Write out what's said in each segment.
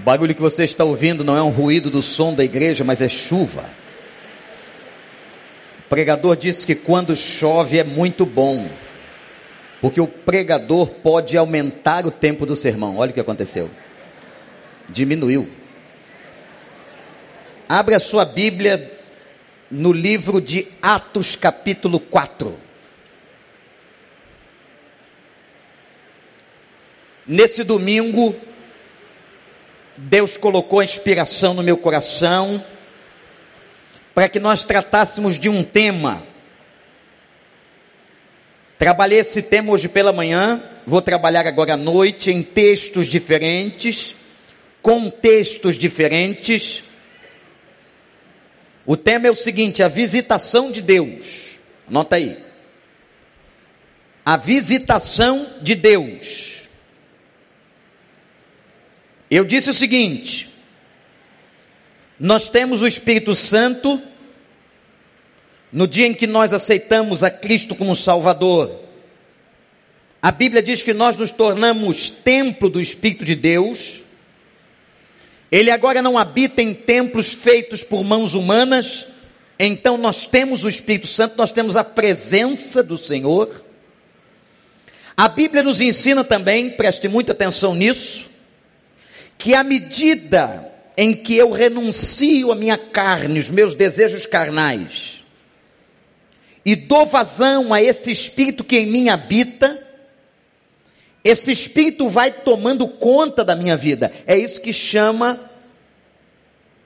O barulho que você está ouvindo não é um ruído do som da igreja, mas é chuva. O pregador disse que quando chove é muito bom, porque o pregador pode aumentar o tempo do sermão. Olha o que aconteceu. Diminuiu. Abre a sua Bíblia no livro de Atos, capítulo 4. Nesse domingo, Deus colocou a inspiração no meu coração para que nós tratássemos de um tema. Trabalhei esse tema hoje pela manhã, vou trabalhar agora à noite em textos diferentes, contextos diferentes. O tema é o seguinte: a visitação de Deus. Anota aí. A visitação de Deus. Eu disse o seguinte: nós temos o Espírito Santo no dia em que nós aceitamos a Cristo como Salvador. A Bíblia diz que nós nos tornamos templo do Espírito de Deus. Ele agora não habita em templos feitos por mãos humanas. Então nós temos o Espírito Santo, nós temos a presença do Senhor. A Bíblia nos ensina também, preste muita atenção nisso, que à medida em que eu renuncio a minha carne, os meus desejos carnais, e dou vazão a esse espírito que em mim habita, esse espírito vai tomando conta da minha vida. É isso que chama,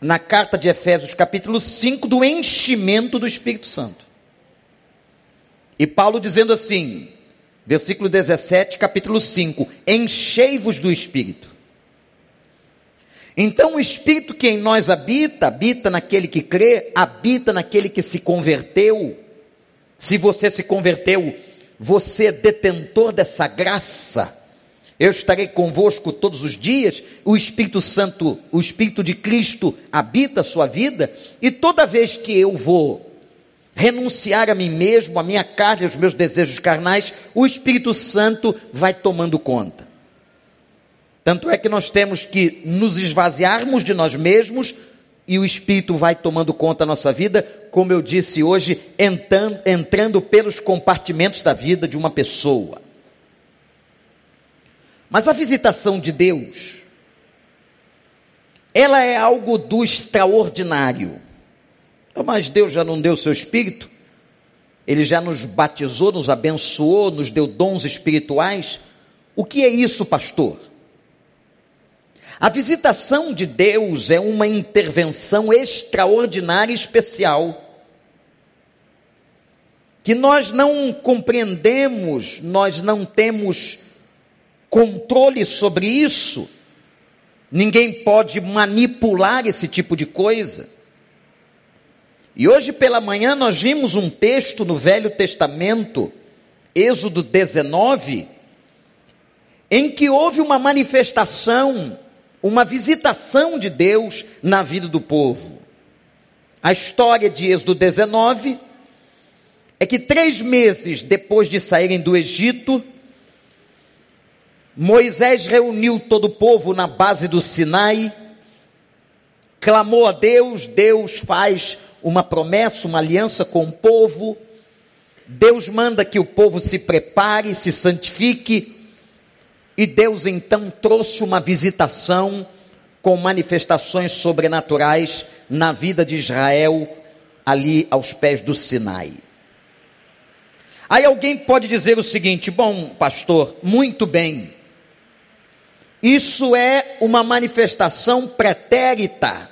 na carta de Efésios, capítulo 5, do enchimento do Espírito Santo. E Paulo dizendo assim, versículo 17, capítulo 5: Enchei-vos do Espírito. Então, o Espírito que em nós habita, habita naquele que crê, habita naquele que se converteu. Se você se converteu, você é detentor dessa graça. Eu estarei convosco todos os dias. O Espírito Santo, o Espírito de Cristo habita a sua vida, e toda vez que eu vou renunciar a mim mesmo, a minha carne, aos meus desejos carnais, o Espírito Santo vai tomando conta. Tanto é que nós temos que nos esvaziarmos de nós mesmos e o Espírito vai tomando conta da nossa vida, como eu disse hoje, entrando, entrando pelos compartimentos da vida de uma pessoa. Mas a visitação de Deus, ela é algo do extraordinário. Mas Deus já não deu seu Espírito? Ele já nos batizou, nos abençoou, nos deu dons espirituais? O que é isso, pastor? A visitação de Deus é uma intervenção extraordinária e especial. Que nós não compreendemos, nós não temos controle sobre isso. Ninguém pode manipular esse tipo de coisa. E hoje pela manhã nós vimos um texto no Velho Testamento, Êxodo 19, em que houve uma manifestação uma visitação de Deus na vida do povo. A história de Êxodo 19 é que três meses depois de saírem do Egito, Moisés reuniu todo o povo na base do Sinai, clamou a Deus, Deus faz uma promessa, uma aliança com o povo, Deus manda que o povo se prepare, se santifique, e Deus então trouxe uma visitação com manifestações sobrenaturais na vida de Israel, ali aos pés do Sinai. Aí alguém pode dizer o seguinte: bom, pastor, muito bem, isso é uma manifestação pretérita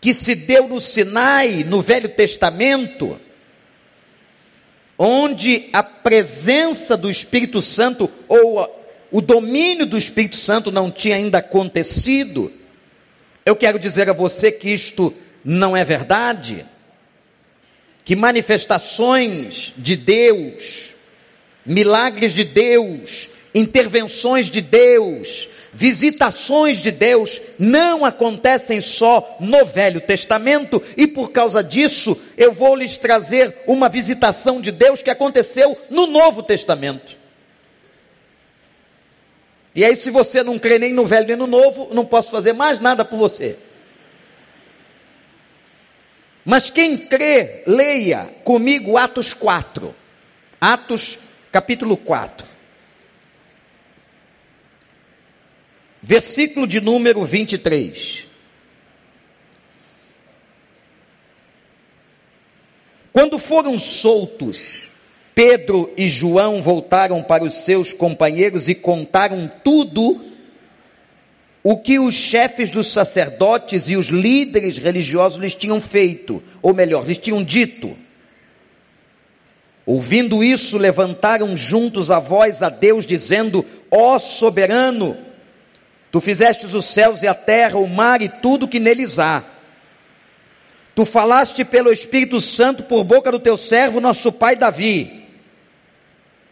que se deu no Sinai, no Velho Testamento, onde a presença do Espírito Santo ou o domínio do Espírito Santo não tinha ainda acontecido, eu quero dizer a você que isto não é verdade, que manifestações de Deus, milagres de Deus, intervenções de Deus, visitações de Deus não acontecem só no Velho Testamento, e por causa disso eu vou lhes trazer uma visitação de Deus que aconteceu no Novo Testamento. E aí, se você não crê nem no velho nem no novo, não posso fazer mais nada por você. Mas quem crê, leia comigo Atos 4. Atos capítulo 4. Versículo de número 23. Quando foram soltos, Pedro e João voltaram para os seus companheiros e contaram tudo o que os chefes dos sacerdotes e os líderes religiosos lhes tinham feito, ou melhor, lhes tinham dito. Ouvindo isso, levantaram juntos a voz a Deus, dizendo: Ó soberano, tu fizestes os céus e a terra, o mar e tudo que neles há. Tu falaste pelo Espírito Santo por boca do teu servo, nosso pai Davi.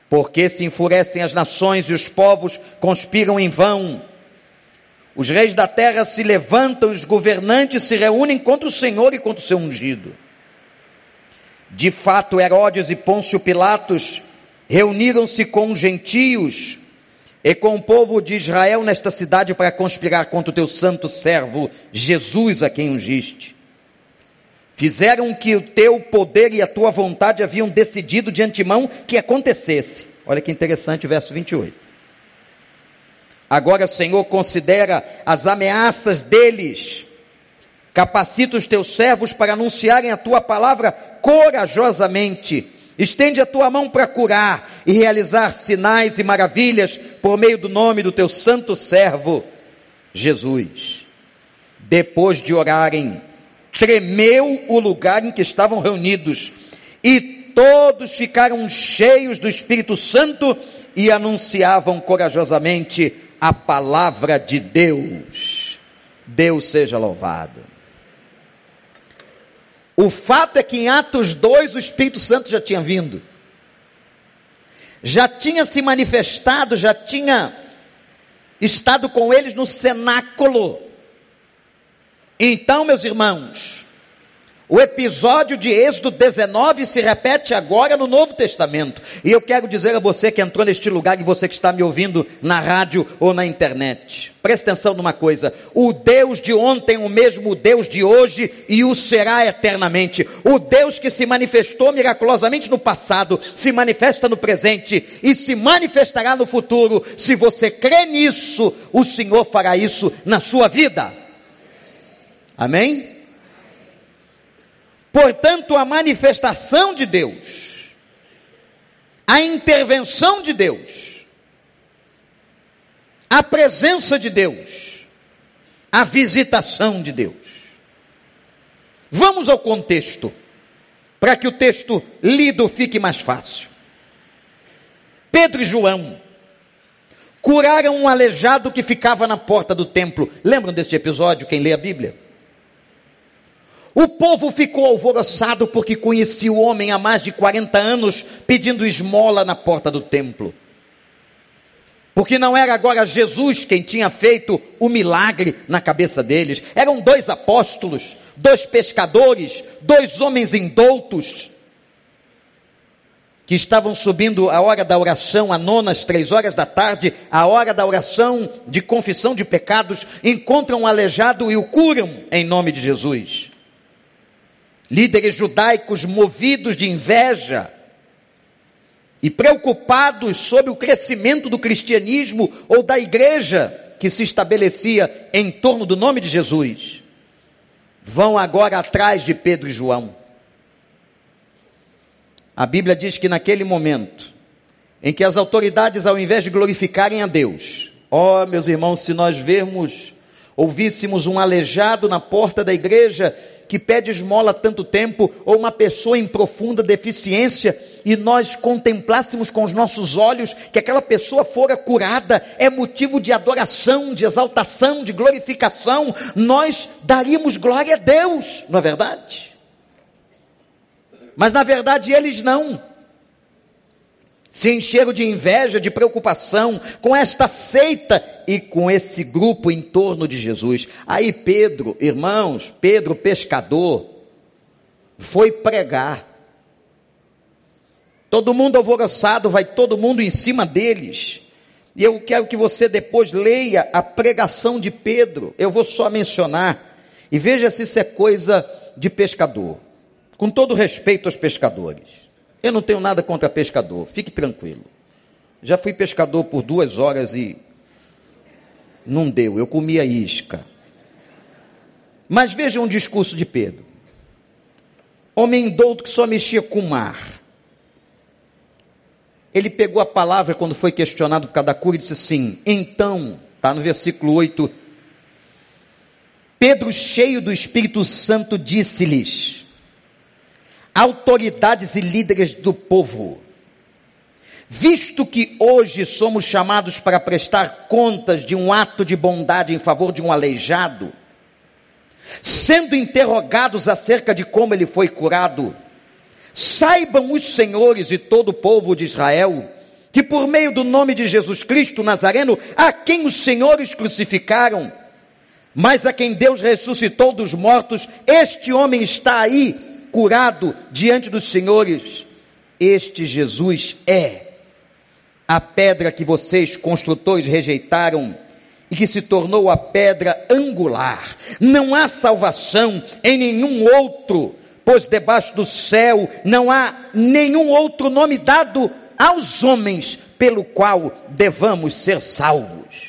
Porque se enfurecem as nações e os povos conspiram em vão os reis da terra se levantam, os governantes se reúnem contra o Senhor e contra o seu ungido. De fato, Herodes e Pôncio Pilatos reuniram-se com os gentios e com o povo de Israel nesta cidade para conspirar contra o teu santo servo Jesus, a quem ungiste. Fizeram que o teu poder e a tua vontade haviam decidido de antemão que acontecesse. Olha que interessante, verso 28. Agora, Senhor, considera as ameaças deles. Capacita os teus servos para anunciarem a tua palavra corajosamente. Estende a tua mão para curar e realizar sinais e maravilhas por meio do nome do teu santo servo, Jesus. Depois de orarem, tremeu o lugar em que estavam reunidos e todos ficaram cheios do Espírito Santo e anunciavam corajosamente a palavra de Deus. Deus seja louvado. O fato é que em Atos 2 o Espírito Santo já tinha vindo, já tinha se manifestado, já tinha estado com eles no cenáculo. Então, meus irmãos, o episódio de Êxodo 19 se repete agora no Novo Testamento. E eu quero dizer a você que entrou neste lugar e você que está me ouvindo na rádio ou na internet. Preste atenção numa coisa: o Deus de ontem, o mesmo Deus de hoje e o será eternamente. O Deus que se manifestou miraculosamente no passado, se manifesta no presente e se manifestará no futuro. Se você crê nisso, o Senhor fará isso na sua vida. Amém? Portanto, a manifestação de Deus, a intervenção de Deus, a presença de Deus, a visitação de Deus. Vamos ao contexto, para que o texto lido fique mais fácil. Pedro e João curaram um aleijado que ficava na porta do templo. Lembram deste episódio, quem lê a Bíblia? O povo ficou alvoroçado porque conhecia o homem há mais de 40 anos pedindo esmola na porta do templo. Porque não era agora Jesus quem tinha feito o milagre na cabeça deles, eram dois apóstolos, dois pescadores, dois homens indoutos, que estavam subindo a hora da oração, a nona, às três horas da tarde, a hora da oração de confissão de pecados, encontram um aleijado e o curam em nome de Jesus líderes judaicos movidos de inveja e preocupados sobre o crescimento do cristianismo ou da igreja que se estabelecia em torno do nome de Jesus, vão agora atrás de Pedro e João. A Bíblia diz que naquele momento, em que as autoridades, ao invés de glorificarem a Deus, ó oh, meus irmãos, se nós vermos, ouvíssemos um aleijado na porta da igreja que pede esmola há tanto tempo, ou uma pessoa em profunda deficiência, e nós contemplássemos com os nossos olhos que aquela pessoa fora curada, é motivo de adoração, de exaltação, de glorificação, nós daríamos glória a Deus, não é verdade? Mas na verdade eles não se encheram de inveja, de preocupação com esta seita e com esse grupo em torno de Jesus. Aí Pedro, irmãos, Pedro pescador, foi pregar. Todo mundo alvoroçado, vai todo mundo em cima deles. E eu quero que você depois leia a pregação de Pedro. Eu vou só mencionar e veja se isso é coisa de pescador. Com todo respeito aos pescadores. Eu não tenho nada contra pescador, fique tranquilo. Já fui pescador por duas horas e não deu, eu comia isca. Mas veja um discurso de Pedro. Homem douto que só mexia com o mar. Ele pegou a palavra quando foi questionado por cada cura e disse assim: Então, está no versículo 8. Pedro, cheio do Espírito Santo, disse-lhes: Autoridades e líderes do povo, Visto que hoje somos chamados para prestar contas de um ato de bondade em favor de um aleijado, sendo interrogados acerca de como ele foi curado, saibam os senhores e todo o povo de Israel que por meio do nome de Jesus Cristo Nazareno, a quem os senhores crucificaram, mas a quem Deus ressuscitou dos mortos, este homem está aí curado diante dos senhores. Este Jesus é a pedra que vocês, construtores, rejeitaram e que se tornou a pedra angular. Não há salvação em nenhum outro, pois debaixo do céu não há nenhum outro nome dado aos homens pelo qual devamos ser salvos.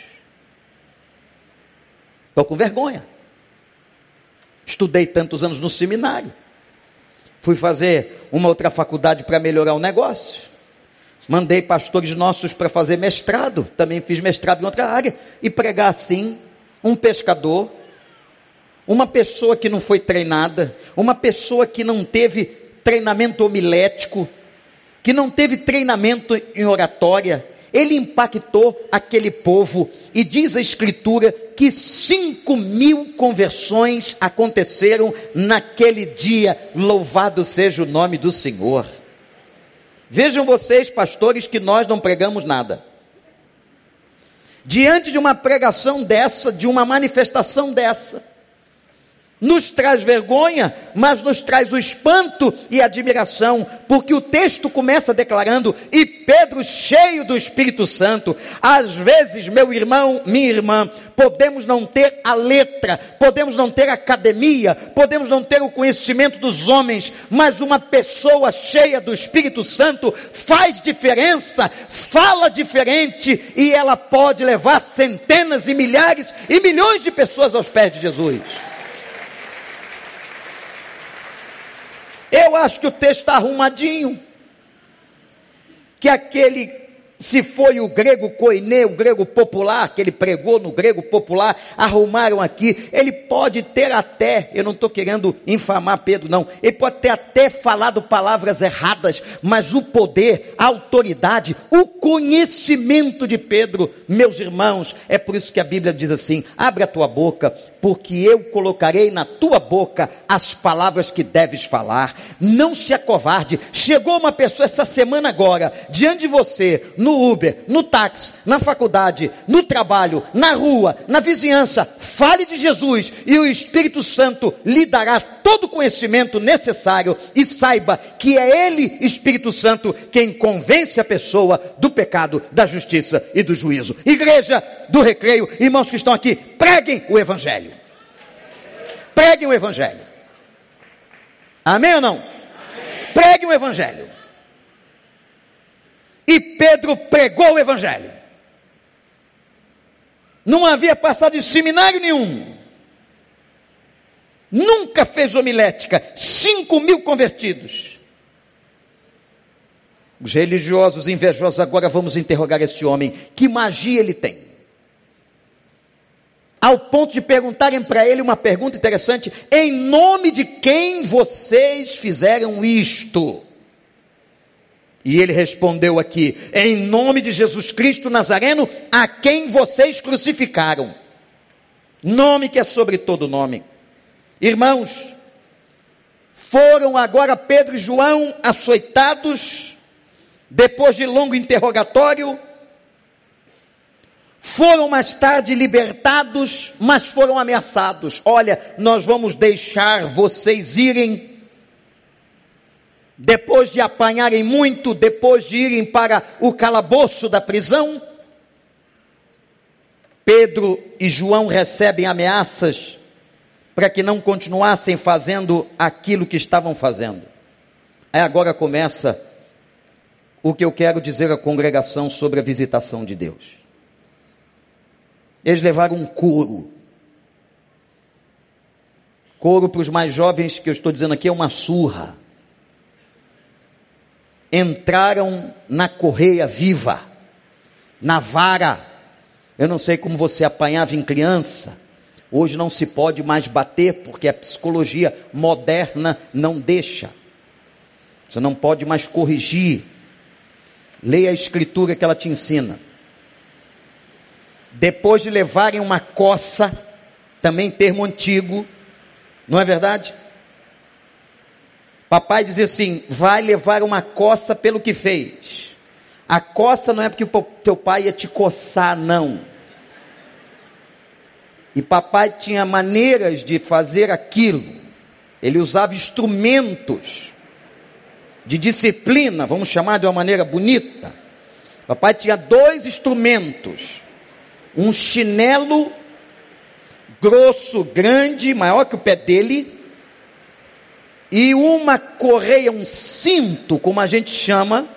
Estou com vergonha. Estudei tantos anos no seminário. Fui fazer uma outra faculdade para melhorar o negócio. Mandei pastores nossos para fazer mestrado, também fiz mestrado em outra área, e pregar assim, um pescador, uma pessoa que não foi treinada, uma pessoa que não teve treinamento homilético, que não teve treinamento em oratória, ele impactou aquele povo, e diz a Escritura que cinco mil conversões aconteceram naquele dia, louvado seja o nome do Senhor. Vejam vocês, pastores, que nós não pregamos nada. Diante de uma pregação dessa, de uma manifestação dessa, nos traz vergonha, mas nos traz o espanto e admiração, porque o texto começa declarando: e Pedro, cheio do Espírito Santo, às vezes, meu irmão, minha irmã, podemos não ter a letra, podemos não ter a academia, podemos não ter o conhecimento dos homens, mas uma pessoa cheia do Espírito Santo faz diferença, fala diferente e ela pode levar centenas e milhares e milhões de pessoas aos pés de Jesus. Eu acho que o texto está arrumadinho. Que aquele se foi o grego koiné, o grego popular, que ele pregou no grego popular, arrumaram aqui, ele pode ter até, eu não estou querendo infamar Pedro, não, ele pode ter até falado palavras erradas, mas o poder, a autoridade, o conhecimento de Pedro, meus irmãos, é por isso que a Bíblia diz assim: abre a tua boca, porque eu colocarei na tua boca as palavras que deves falar, não se acovarde. Chegou uma pessoa essa semana agora, diante de você, no Uber, no táxi, na faculdade, no trabalho, na rua, na vizinhança, fale de Jesus e o Espírito Santo lhe dará todo o conhecimento necessário e saiba que é Ele, Espírito Santo, quem convence a pessoa do pecado, da justiça e do juízo. Igreja do recreio, irmãos que estão aqui, preguem o Evangelho. Preguem o Evangelho. Amém ou não? Amém. Preguem o Evangelho. E Pedro pregou o Evangelho. Não havia passado em seminário nenhum. Nunca fez homilética. Cinco mil convertidos. Os religiosos invejosos, agora vamos interrogar este homem. Que magia ele tem? Ao ponto de perguntarem para ele uma pergunta interessante: em nome de quem vocês fizeram isto? E ele respondeu aqui: em nome de Jesus Cristo Nazareno, a quem vocês crucificaram. Nome que é sobre todo nome. Irmãos, foram agora Pedro e João açoitados, depois de longo interrogatório, foram mais tarde libertados, mas foram ameaçados. Olha, nós vamos deixar vocês irem depois de apanharem muito, depois de irem para o calabouço da prisão, Pedro e João recebem ameaças para que não continuassem fazendo aquilo que estavam fazendo. Aí agora começa o que eu quero dizer à congregação sobre a visitação de Deus. Eles levaram um couro. Couro para os mais jovens que eu estou dizendo aqui é uma surra. Entraram na correia viva, na vara eu não sei como você apanhava em criança. Hoje não se pode mais bater porque a psicologia moderna não deixa. Você não pode mais corrigir. Leia a escritura que ela te ensina. Depois de levarem uma coça, também termo antigo, não é verdade? Papai dizia assim: vai levar uma coça pelo que fez. A coça não é porque o teu pai ia te coçar, não. E papai tinha maneiras de fazer aquilo. Ele usava instrumentos de disciplina, vamos chamar de uma maneira bonita. Papai tinha dois instrumentos: um chinelo grosso, grande, maior que o pé dele, e uma correia, um cinto, como a gente chama,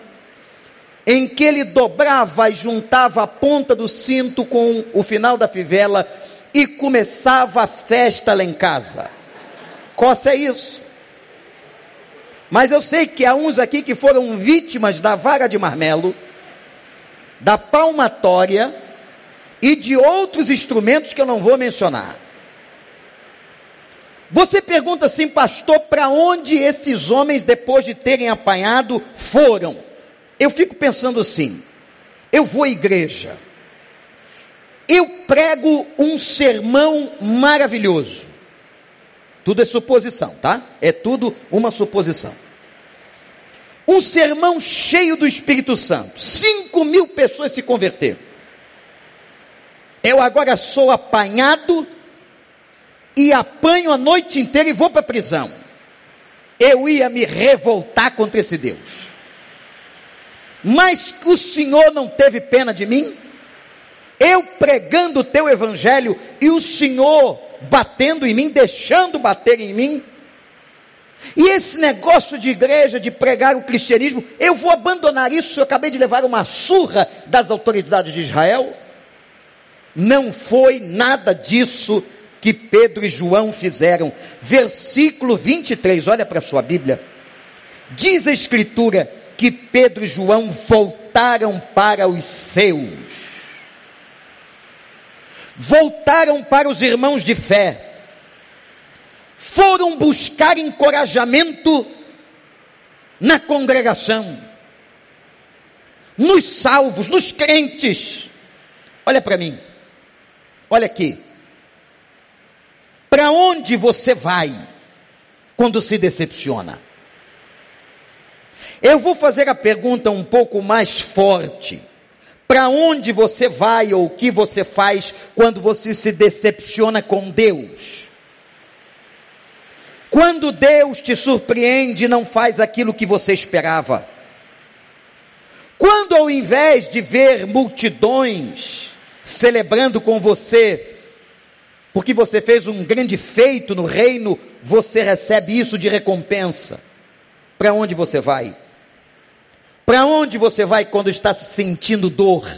em que ele dobrava e juntava a ponta do cinto com o final da fivela e começava a festa lá em casa. Coça é isso. Mas eu sei que há uns aqui que foram vítimas da vaga de marmelo, da palmatória e de outros instrumentos que eu não vou mencionar. Você pergunta assim, pastor, para onde esses homens, depois de terem apanhado, foram? eu fico pensando assim: eu vou à igreja, eu prego um sermão maravilhoso. Tudo é suposição, tá? É tudo uma suposição. Um sermão cheio do Espírito Santo. Cinco mil pessoas se converteram. Eu agora sou apanhado e apanho a noite inteira e vou para a prisão. Eu ia me revoltar contra esse Deus. Mas o Senhor não teve pena de mim? Eu pregando o teu evangelho e o Senhor batendo em mim, deixando bater em mim? E esse negócio de igreja, de pregar o cristianismo, eu vou abandonar isso. Eu acabei de levar uma surra das autoridades de Israel. Não foi nada disso que Pedro e João fizeram. Versículo 23, olha para a sua Bíblia. Diz a Escritura: que Pedro e João voltaram para os seus. Voltaram para os irmãos de fé. Foram buscar encorajamento na congregação, nos salvos, nos crentes. Olha para mim, olha aqui. Para onde você vai quando se decepciona? Eu vou fazer a pergunta um pouco mais forte. Para onde você vai ou o que você faz quando você se decepciona com Deus? Quando Deus te surpreende e não faz aquilo que você esperava? Quando ao invés de ver multidões celebrando com você, porque você fez um grande feito no reino, você recebe isso de recompensa. Para onde você vai? Para onde você vai quando está sentindo dor?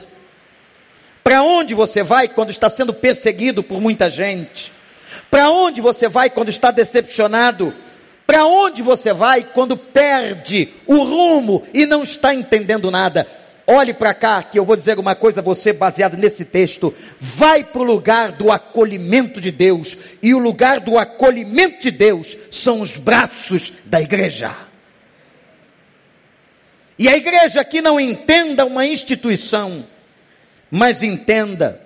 Para onde você vai quando está sendo perseguido por muita gente? Para onde você vai quando está decepcionado? Para onde você vai quando perde o rumo e não está entendendo nada? Olhe para cá que eu vou dizer uma coisa a você baseado nesse texto. Vai para o lugar do acolhimento de Deus, e o lugar do acolhimento de Deus são os braços da igreja. E a igreja aqui não entenda uma instituição, mas entenda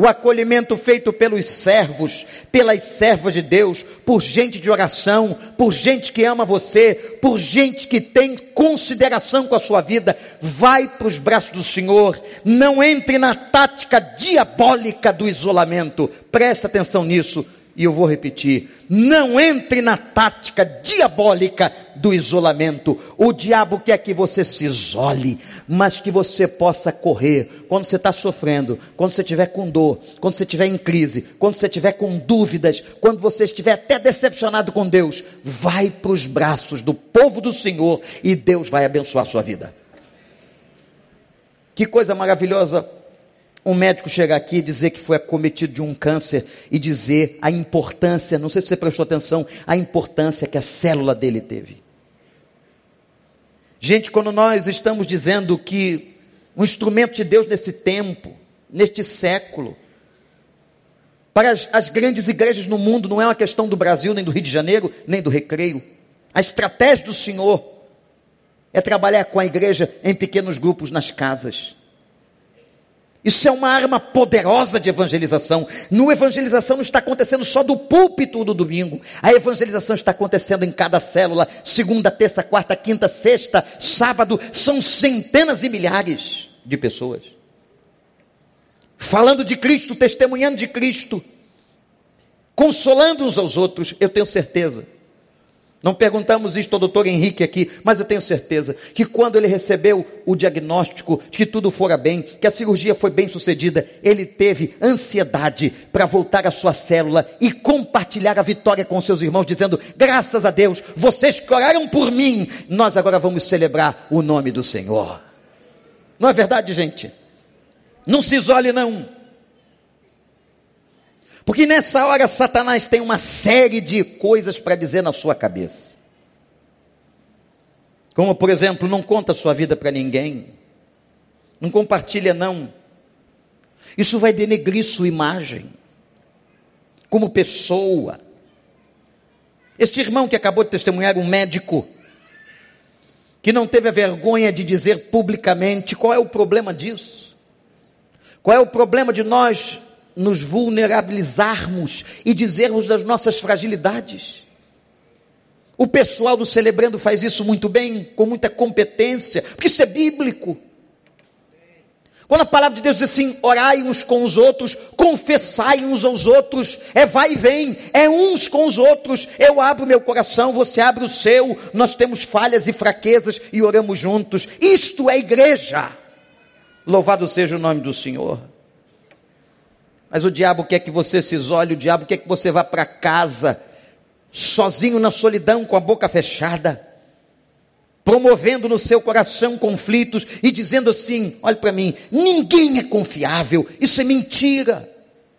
o acolhimento feito pelos servos, pelas servas de Deus, por gente de oração, por gente que ama você, por gente que tem consideração com a sua vida. Vai para os braços do Senhor, não entre na tática diabólica do isolamento. Presta atenção nisso. E eu vou repetir: não entre na tática diabólica do isolamento. O diabo quer que você se isole, mas que você possa correr quando você está sofrendo, quando você estiver com dor, quando você estiver em crise, quando você estiver com dúvidas, quando você estiver até decepcionado com Deus. Vai para os braços do povo do Senhor e Deus vai abençoar a sua vida. Que coisa maravilhosa um médico chegar aqui e dizer que foi acometido de um câncer e dizer a importância, não sei se você prestou atenção, a importância que a célula dele teve. Gente, quando nós estamos dizendo que um instrumento de Deus nesse tempo, neste século, para as, as, grandes igrejas no mundo, não é uma questão do Brasil, nem do Rio de Janeiro, nem do Recreio. A estratégia do Senhor é trabalhar com a igreja em pequenos grupos nas casas. Isso é uma arma poderosa de evangelização. No evangelização não está acontecendo só do púlpito do domingo. A evangelização está acontecendo em cada célula, segunda, terça, quarta, quinta, sexta, sábado, são centenas e milhares de pessoas. Falando de Cristo, testemunhando de Cristo, consolando uns aos outros, eu tenho certeza não perguntamos isto ao doutor Henrique aqui, mas eu tenho certeza que quando ele recebeu o diagnóstico de que tudo fora bem, que a cirurgia foi bem sucedida, ele teve ansiedade para voltar à sua célula e compartilhar a vitória com seus irmãos, dizendo: graças a Deus, vocês oraram por mim, nós agora vamos celebrar o nome do Senhor. Não é verdade, gente? Não se isole, não. Porque nessa hora Satanás tem uma série de coisas para dizer na sua cabeça. Como, por exemplo, não conta a sua vida para ninguém. Não compartilha, não. Isso vai denegrir sua imagem como pessoa. Este irmão que acabou de testemunhar, um médico, que não teve a vergonha de dizer publicamente qual é o problema disso. Qual é o problema de nós nos vulnerabilizarmos e dizermos das nossas fragilidades. O pessoal do Celebrando faz isso muito bem, com muita competência, porque isso é bíblico. Quando a palavra de Deus diz assim: orai uns com os outros, confessai uns aos outros, é vai e vem, é uns com os outros. Eu abro meu coração, você abre o seu, nós temos falhas e fraquezas e oramos juntos. Isto é igreja. Louvado seja o nome do Senhor. Mas o diabo quer que você se isole, o diabo quer que você vá para casa, sozinho na solidão, com a boca fechada, promovendo no seu coração conflitos e dizendo assim: olhe para mim, ninguém é confiável, isso é mentira.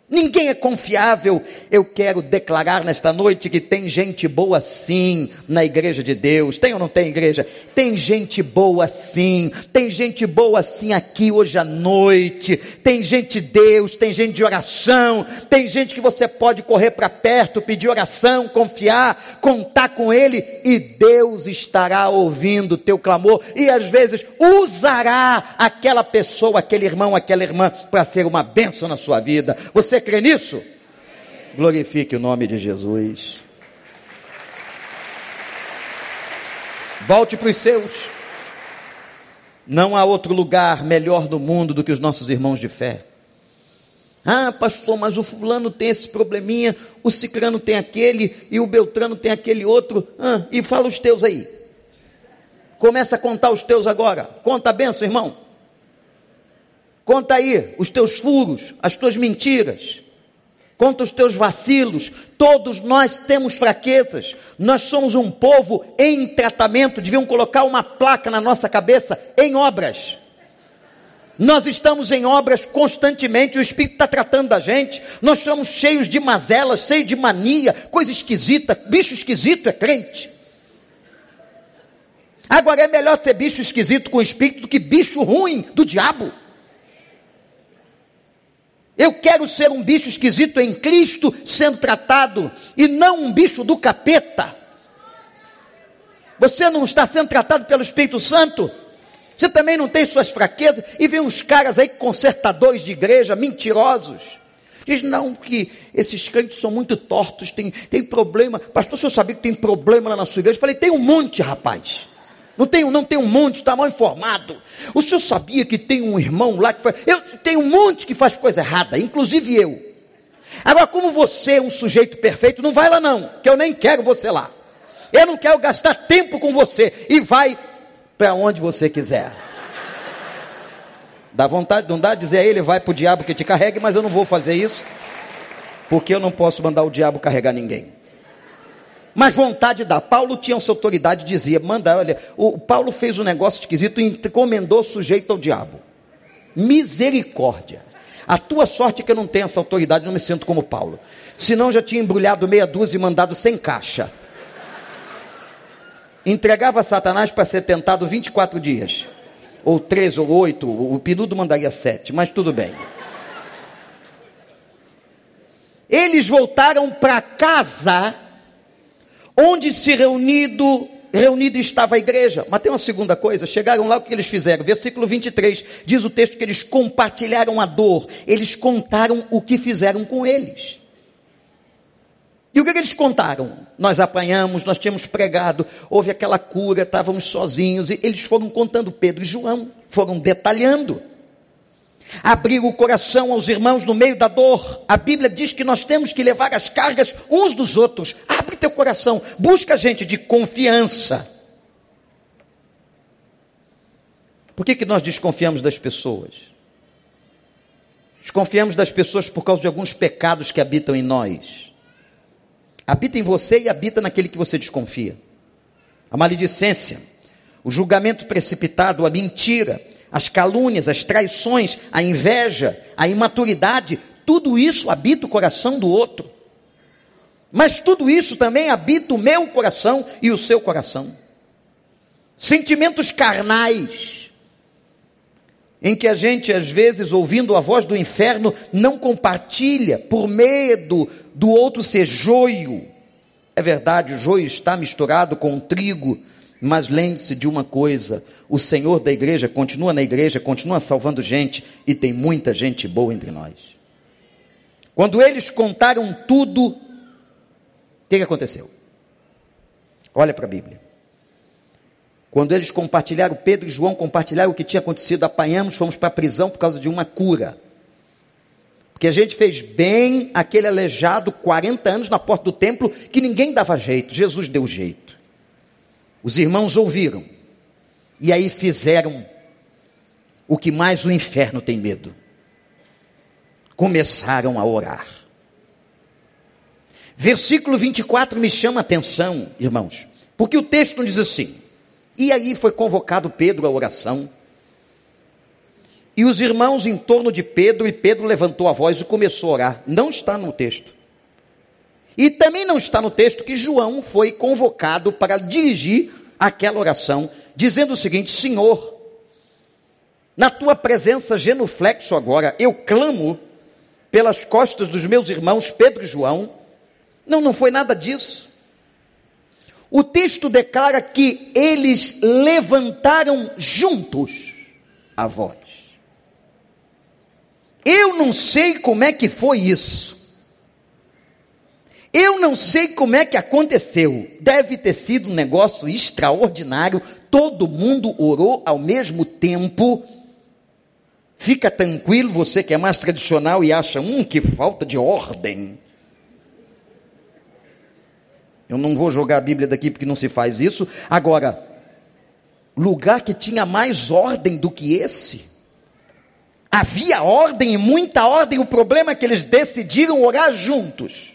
Ninguém é confiável. Eu quero declarar nesta noite que tem gente boa sim na igreja de Deus. Tem ou não tem igreja? Tem gente boa sim. Tem gente boa sim aqui hoje à noite. Tem gente de Deus, tem gente de oração. Tem gente que você pode correr para perto, pedir oração, confiar, contar com Ele e Deus estará ouvindo o teu clamor e às vezes usará aquela pessoa, aquele irmão, aquela irmã para ser uma bênção na sua vida. Você crê nisso? Glorifique o nome de Jesus. Volte para os seus. Não há outro lugar melhor no mundo do que os nossos irmãos de fé. Ah, pastor, mas o fulano tem esse probleminha, o cicrano tem aquele e o beltrano tem aquele outro. Ah, e fala os teus aí. Começa a contar os teus agora. Conta a benção, irmão. Conta aí os teus furos, as tuas mentiras. Conta os teus vacilos. Todos nós temos fraquezas. Nós somos um povo em tratamento. Deviam colocar uma placa na nossa cabeça em obras. Nós estamos em obras constantemente, o Espírito está tratando da gente. Nós somos cheios de mazelas, cheios de mania, coisa esquisita. Bicho esquisito é crente. Agora é melhor ter bicho esquisito com o Espírito do que bicho ruim do diabo. Eu quero ser um bicho esquisito em Cristo sendo tratado e não um bicho do capeta. Você não está sendo tratado pelo Espírito Santo? Você também não tem suas fraquezas? E vem uns caras aí consertadores de igreja, mentirosos. Diz, não, que esses crentes são muito tortos, tem, tem problema. Pastor, o senhor sabia que tem problema lá na sua igreja? Eu falei, tem um monte, rapaz. Não tem, não tem um monte, está mal informado. O senhor sabia que tem um irmão lá que faz. Eu tenho um monte que faz coisa errada, inclusive eu. Agora, como você é um sujeito perfeito, não vai lá não, que eu nem quero você lá. Eu não quero gastar tempo com você. E vai para onde você quiser. Dá vontade, não dá dizer a ele, vai para o diabo que te carregue, mas eu não vou fazer isso, porque eu não posso mandar o diabo carregar ninguém. Mas vontade dá. Paulo tinha essa autoridade, dizia, manda, olha, o Paulo fez um negócio esquisito e encomendou sujeito ao diabo. Misericórdia. A tua sorte é que eu não tenho essa autoridade, não me sinto como Paulo. Senão já tinha embrulhado meia dúzia e mandado sem caixa. Entregava Satanás para ser tentado 24 dias. Ou três ou oito, o Pinudo mandaria sete, mas tudo bem. Eles voltaram para casa onde se reunido reunida estava a igreja. Mas tem uma segunda coisa: chegaram lá, o que eles fizeram? Versículo 23 diz o texto que eles compartilharam a dor, eles contaram o que fizeram com eles. E o que, eles contaram? Nós apanhamos, nós tínhamos pregado, houve aquela cura, estávamos sozinhos, e eles foram contando, Pedro e João, foram detalhando. Abriram o coração aos irmãos no meio da dor. A Bíblia diz que nós temos que levar as cargas uns dos outros. Teu coração, busca gente de confiança. Por que, que nós desconfiamos das pessoas? Desconfiamos das pessoas por causa de alguns pecados que habitam em nós. Habita em você e habita naquele que você desconfia. A maledicência, o julgamento precipitado, a mentira, as calúnias, as traições, a inveja, a imaturidade, tudo isso habita o coração do outro. Mas tudo isso também habita o meu coração e o seu coração. Sentimentos carnais, em que a gente, às vezes, ouvindo a voz do inferno, não compartilha por medo do outro ser joio. É verdade, o joio está misturado com o trigo, mas lembre-se de uma coisa: o Senhor da igreja continua na igreja, continua salvando gente e tem muita gente boa entre nós. Quando eles contaram tudo, que, que aconteceu? Olha para a Bíblia. Quando eles compartilharam, Pedro e João compartilharam o que tinha acontecido, apanhamos, fomos para a prisão por causa de uma cura. Porque a gente fez bem aquele aleijado 40 anos na porta do templo que ninguém dava jeito, Jesus deu jeito. Os irmãos ouviram e aí fizeram o que mais o inferno tem medo. Começaram a orar. Versículo 24 me chama a atenção, irmãos, porque o texto diz assim: E aí foi convocado Pedro à oração. E os irmãos em torno de Pedro, e Pedro levantou a voz e começou a orar. Não está no texto. E também não está no texto que João foi convocado para dirigir aquela oração, dizendo o seguinte: Senhor, na tua presença genuflexo agora, eu clamo pelas costas dos meus irmãos Pedro e João. Não, não foi nada disso. O texto declara que eles levantaram juntos a voz. Eu não sei como é que foi isso. Eu não sei como é que aconteceu. Deve ter sido um negócio extraordinário. Todo mundo orou ao mesmo tempo. Fica tranquilo, você que é mais tradicional e acha, hum, que falta de ordem. Eu não vou jogar a Bíblia daqui porque não se faz isso. Agora, lugar que tinha mais ordem do que esse. Havia ordem e muita ordem. O problema é que eles decidiram orar juntos.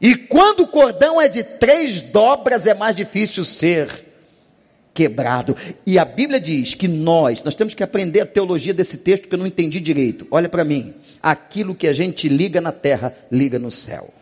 E quando o cordão é de três dobras, é mais difícil ser quebrado. E a Bíblia diz que nós, nós temos que aprender a teologia desse texto que eu não entendi direito. Olha para mim. Aquilo que a gente liga na terra, liga no céu.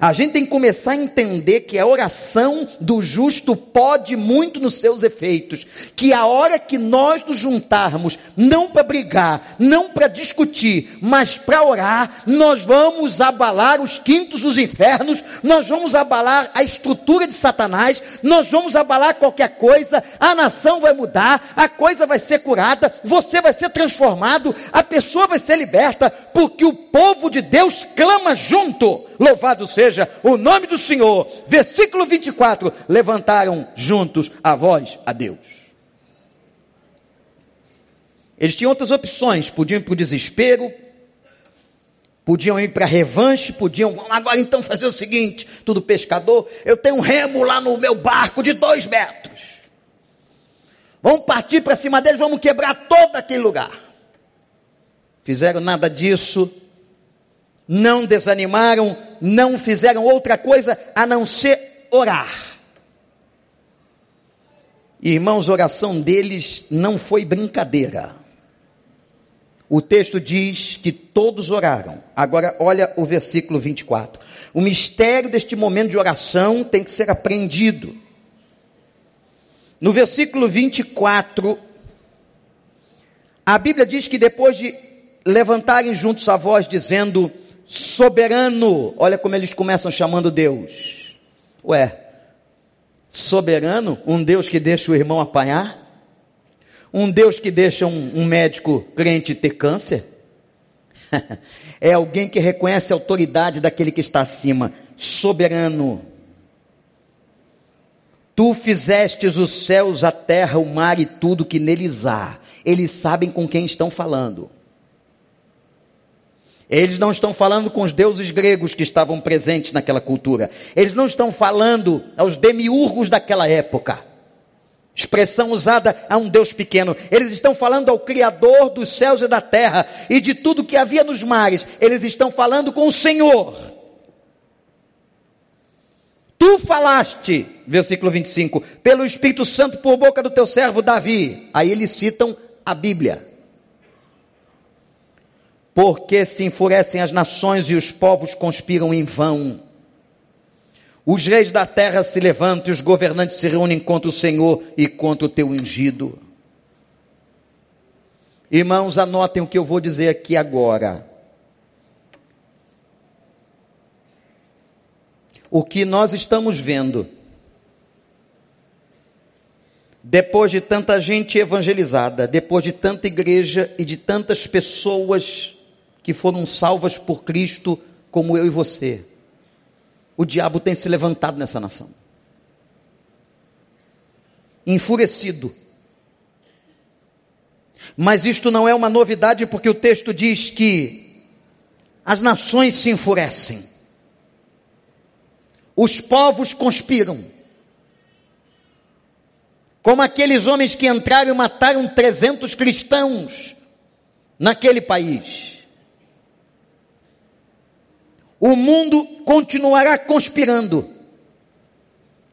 A gente tem que começar a entender que a oração do justo pode muito nos seus efeitos. Que a hora que nós nos juntarmos, não para brigar, não para discutir, mas para orar, nós vamos abalar os quintos dos infernos, nós vamos abalar a estrutura de Satanás, nós vamos abalar qualquer coisa, a nação vai mudar, a coisa vai ser curada, você vai ser transformado, a pessoa vai ser liberta, porque o povo de Deus clama junto. Louvado seja o nome do Senhor. Versículo 24: levantaram juntos a voz a Deus. Eles tinham outras opções, podiam ir para o desespero, Podiam ir para revanche, podiam, vamos agora então fazer o seguinte: tudo pescador, eu tenho um remo lá no meu barco de dois metros. Vamos partir para cima deles, vamos quebrar todo aquele lugar. Fizeram nada disso, não desanimaram, não fizeram outra coisa a não ser orar. Irmãos, a oração deles não foi brincadeira. O texto diz que todos oraram. Agora, olha o versículo 24. O mistério deste momento de oração tem que ser aprendido. No versículo 24, a Bíblia diz que depois de levantarem juntos a voz, dizendo: Soberano, olha como eles começam chamando Deus. Ué, soberano, um Deus que deixa o irmão apanhar? Um Deus que deixa um, um médico crente ter câncer? é alguém que reconhece a autoridade daquele que está acima, soberano. Tu fizestes os céus, a terra, o mar e tudo que neles há. Eles sabem com quem estão falando. Eles não estão falando com os deuses gregos que estavam presentes naquela cultura. Eles não estão falando aos demiurgos daquela época expressão usada a um Deus pequeno. Eles estão falando ao Criador dos céus e da terra e de tudo que havia nos mares. Eles estão falando com o Senhor. Tu falaste, versículo 25, pelo Espírito Santo por boca do teu servo Davi. Aí eles citam a Bíblia. Porque se enfurecem as nações e os povos conspiram em vão. Os reis da terra se levantam e os governantes se reúnem contra o Senhor e contra o teu ungido. Irmãos, anotem o que eu vou dizer aqui agora. O que nós estamos vendo, depois de tanta gente evangelizada, depois de tanta igreja e de tantas pessoas que foram salvas por Cristo, como eu e você, o diabo tem se levantado nessa nação. Enfurecido. Mas isto não é uma novidade, porque o texto diz que as nações se enfurecem, os povos conspiram, como aqueles homens que entraram e mataram 300 cristãos naquele país o mundo continuará conspirando.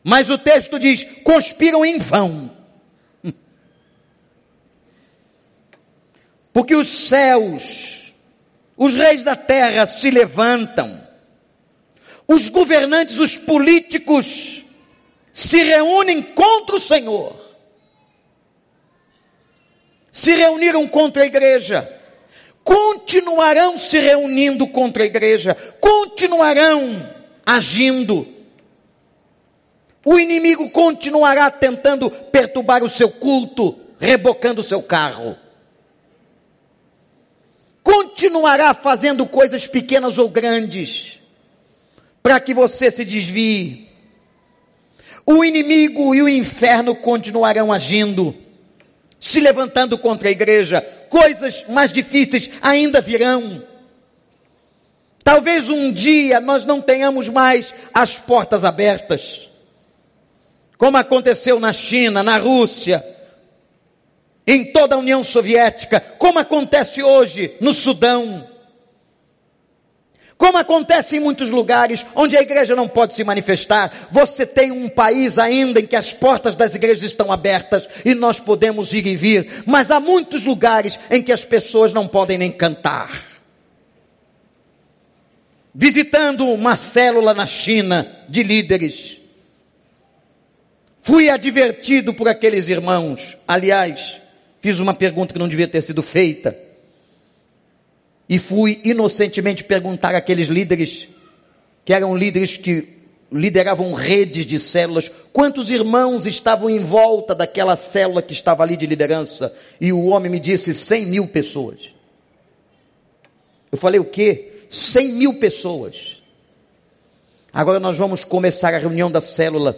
Mas o texto diz: conspiram em vão. Porque os céus, os reis da terra se levantam, os governantes, os políticos se reúnem contra o Senhor, se reuniram contra a igreja, continuarão se reunindo contra a igreja, continuarão agindo. O inimigo continuará tentando perturbar o seu culto, rebocando o seu carro. Continuará fazendo coisas pequenas ou grandes, para que você se desvie. O inimigo e o inferno continuarão agindo se levantando contra a igreja, coisas mais difíceis ainda virão. Talvez um dia nós não tenhamos mais as portas abertas, como aconteceu na China, na Rússia, em toda a União Soviética, como acontece hoje no Sudão como acontece em muitos lugares onde a igreja não pode se manifestar, você tem um país ainda em que as portas das igrejas estão abertas e nós podemos ir e vir, mas há muitos lugares em que as pessoas não podem nem cantar. Visitando uma célula na China de líderes, fui advertido por aqueles irmãos. Aliás, fiz uma pergunta que não devia ter sido feita e fui inocentemente perguntar àqueles líderes, que eram líderes que lideravam redes de células, quantos irmãos estavam em volta daquela célula que estava ali de liderança? E o homem me disse: 100 mil pessoas. Eu falei: o quê? 100 mil pessoas. Agora nós vamos começar a reunião da célula,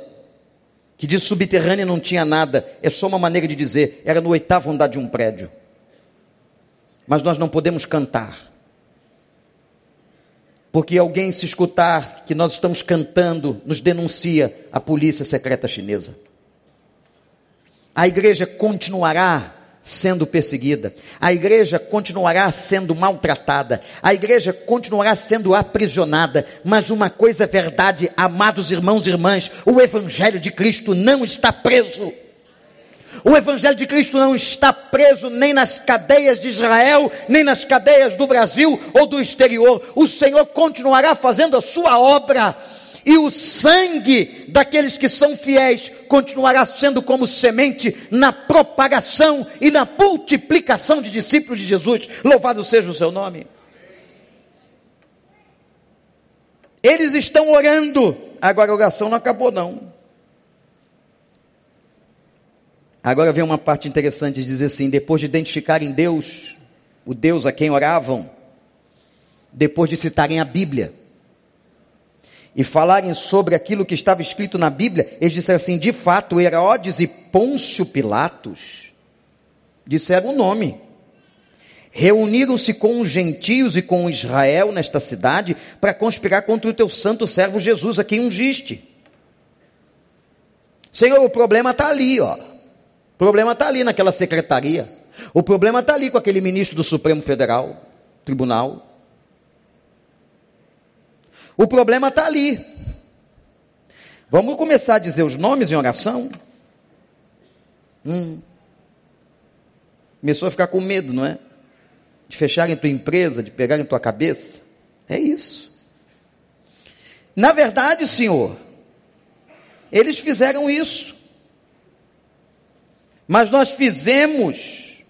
que de subterrânea não tinha nada, é só uma maneira de dizer, era no oitavo andar de um prédio mas nós não podemos cantar. Porque alguém se escutar que nós estamos cantando, nos denuncia a polícia secreta chinesa. A igreja continuará sendo perseguida, a igreja continuará sendo maltratada, a igreja continuará sendo aprisionada, mas uma coisa é verdade, amados irmãos e irmãs, o evangelho de Cristo não está preso. O Evangelho de Cristo não está preso nem nas cadeias de Israel, nem nas cadeias do Brasil ou do exterior. O Senhor continuará fazendo a sua obra. E o sangue daqueles que são fiéis continuará sendo como semente na propagação e na multiplicação de discípulos de Jesus. Louvado seja o seu nome. Eles estão orando. Agora a oração não acabou, não. Agora vem uma parte interessante de dizer assim: depois de identificarem Deus, o Deus a quem oravam, depois de citarem a Bíblia e falarem sobre aquilo que estava escrito na Bíblia, eles disseram assim: de fato, Herodes e Pôncio Pilatos disseram o nome. Reuniram-se com os gentios e com Israel nesta cidade para conspirar contra o teu santo servo Jesus, a quem ungiste. Senhor, o problema está ali, ó. Problema está ali naquela secretaria. O problema está ali com aquele ministro do Supremo Federal, Tribunal. O problema está ali. Vamos começar a dizer os nomes em oração? Hum. Começou a ficar com medo, não é? De fecharem tua empresa, de pegarem tua cabeça. É isso. Na verdade, Senhor, eles fizeram isso. Mas nós fizemos.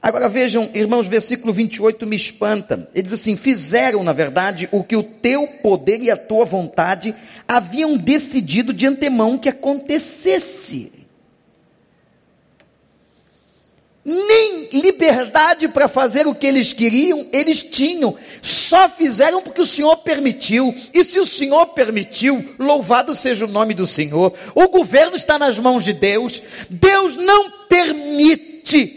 Agora vejam, irmãos, versículo 28 me espanta. Ele diz assim: Fizeram, na verdade, o que o teu poder e a tua vontade haviam decidido de antemão que acontecesse. Liberdade para fazer o que eles queriam, eles tinham. Só fizeram porque o Senhor permitiu. E se o Senhor permitiu, louvado seja o nome do Senhor. O governo está nas mãos de Deus. Deus não permite,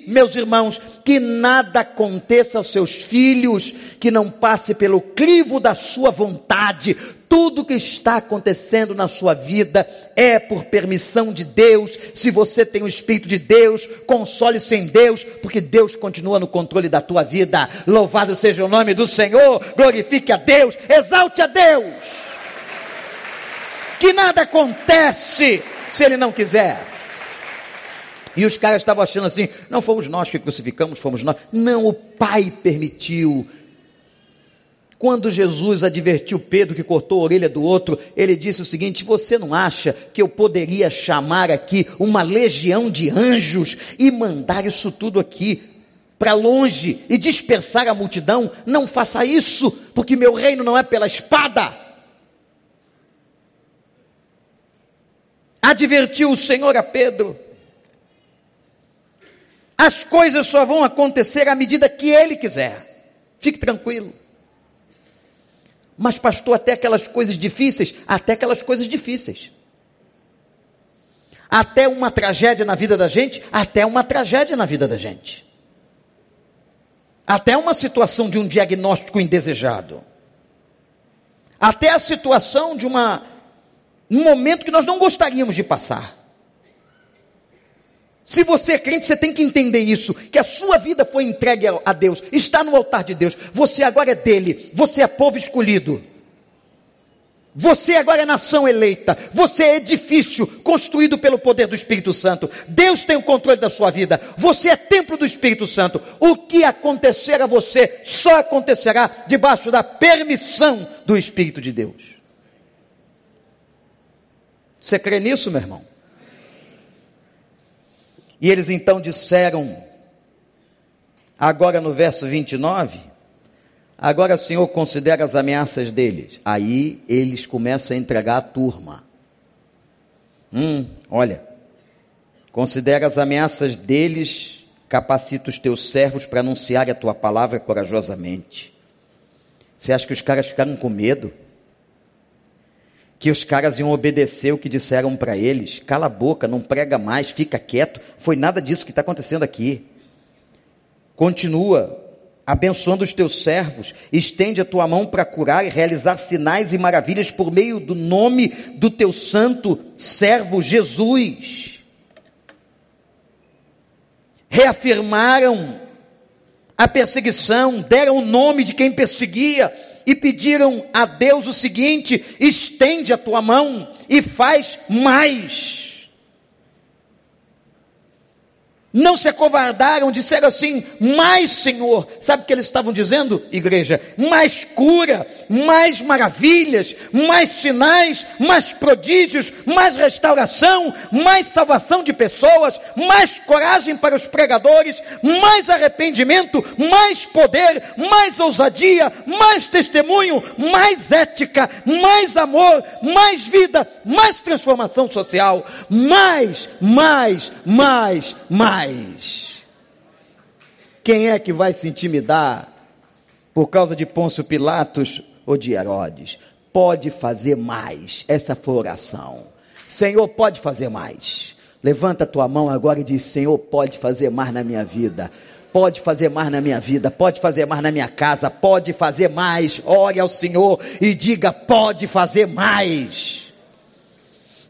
meus irmãos, que nada aconteça aos seus filhos que não passe pelo crivo da sua vontade. Tudo que está acontecendo na sua vida é por permissão de Deus. Se você tem o Espírito de Deus, console-se em Deus, porque Deus continua no controle da tua vida. Louvado seja o nome do Senhor, glorifique a Deus, exalte a Deus. Que nada acontece se Ele não quiser. E os caras estavam achando assim: não fomos nós que crucificamos, fomos nós. Não, o Pai permitiu. Quando Jesus advertiu Pedro que cortou a orelha do outro, ele disse o seguinte: Você não acha que eu poderia chamar aqui uma legião de anjos e mandar isso tudo aqui para longe e dispersar a multidão? Não faça isso, porque meu reino não é pela espada. Advertiu o Senhor a Pedro. As coisas só vão acontecer à medida que Ele quiser. Fique tranquilo. Mas, pastor, até aquelas coisas difíceis, até aquelas coisas difíceis. Até uma tragédia na vida da gente, até uma tragédia na vida da gente. Até uma situação de um diagnóstico indesejado. Até a situação de uma, um momento que nós não gostaríamos de passar. Se você é crente, você tem que entender isso: que a sua vida foi entregue a Deus, está no altar de Deus, você agora é dele, você é povo escolhido. Você agora é nação eleita, você é edifício construído pelo poder do Espírito Santo. Deus tem o controle da sua vida, você é templo do Espírito Santo. O que acontecer a você só acontecerá debaixo da permissão do Espírito de Deus. Você crê nisso, meu irmão? E eles então disseram, agora no verso 29, agora Senhor considera as ameaças deles. Aí eles começam a entregar a turma. Hum, olha, considera as ameaças deles, capacita os teus servos para anunciar a tua palavra corajosamente. Você acha que os caras ficaram com medo? Que os caras iam obedecer o que disseram para eles. Cala a boca, não prega mais, fica quieto. Foi nada disso que está acontecendo aqui. Continua abençoando os teus servos, estende a tua mão para curar e realizar sinais e maravilhas por meio do nome do teu santo servo Jesus. Reafirmaram a perseguição, deram o nome de quem perseguia e pediram a Deus o seguinte: estende a tua mão e faz mais. Não se acovardaram, disseram assim: mais Senhor. Sabe o que eles estavam dizendo, igreja? Mais cura, mais maravilhas, mais sinais, mais prodígios, mais restauração, mais salvação de pessoas, mais coragem para os pregadores, mais arrependimento, mais poder, mais ousadia, mais testemunho, mais ética, mais amor, mais vida, mais transformação social. Mais, mais, mais, mais mais. Quem é que vai se intimidar por causa de Pôncio Pilatos ou de Herodes? Pode fazer mais. Essa foi a oração. Senhor, pode fazer mais. Levanta a tua mão agora e diz: Senhor, pode fazer mais na minha vida. Pode fazer mais na minha vida, pode fazer mais na minha casa, pode fazer mais. Ore ao Senhor e diga: pode fazer mais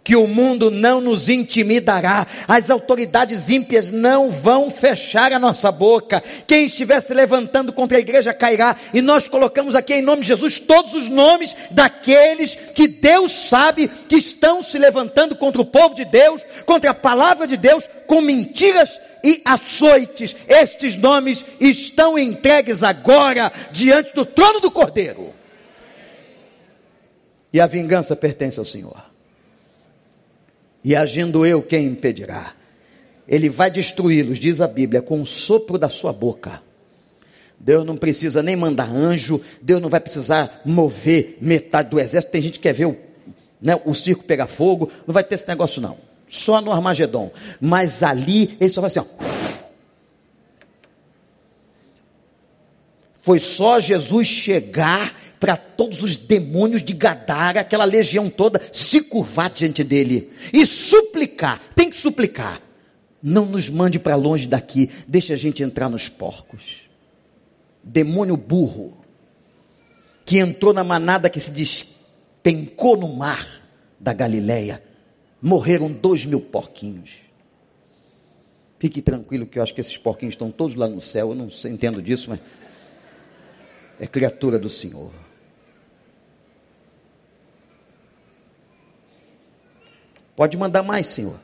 que o mundo não nos intimidará, as autoridades ímpias não vão fechar a nossa boca, quem estiver se levantando contra a igreja cairá, e nós colocamos aqui em nome de Jesus todos os nomes daqueles que Deus sabe que estão se levantando contra o povo de Deus, contra a palavra de Deus, com mentiras e açoites. Estes nomes estão entregues agora diante do trono do Cordeiro. E a vingança pertence ao Senhor. E agindo eu, quem impedirá? Ele vai destruí-los, diz a Bíblia, com o sopro da sua boca. Deus não precisa nem mandar anjo, Deus não vai precisar mover metade do exército. Tem gente que quer ver o, né, o circo pegar fogo, não vai ter esse negócio não. Só no Armagedon. Mas ali, ele só vai assim, ó. Foi só Jesus chegar para todos os demônios de Gadara, aquela legião toda, se curvar diante dele e suplicar. Tem que suplicar. Não nos mande para longe daqui, deixa a gente entrar nos porcos. Demônio burro, que entrou na manada que se despencou no mar da Galileia. Morreram dois mil porquinhos. Fique tranquilo que eu acho que esses porquinhos estão todos lá no céu. Eu não entendo disso, mas é criatura do Senhor. Pode mandar mais, Senhor.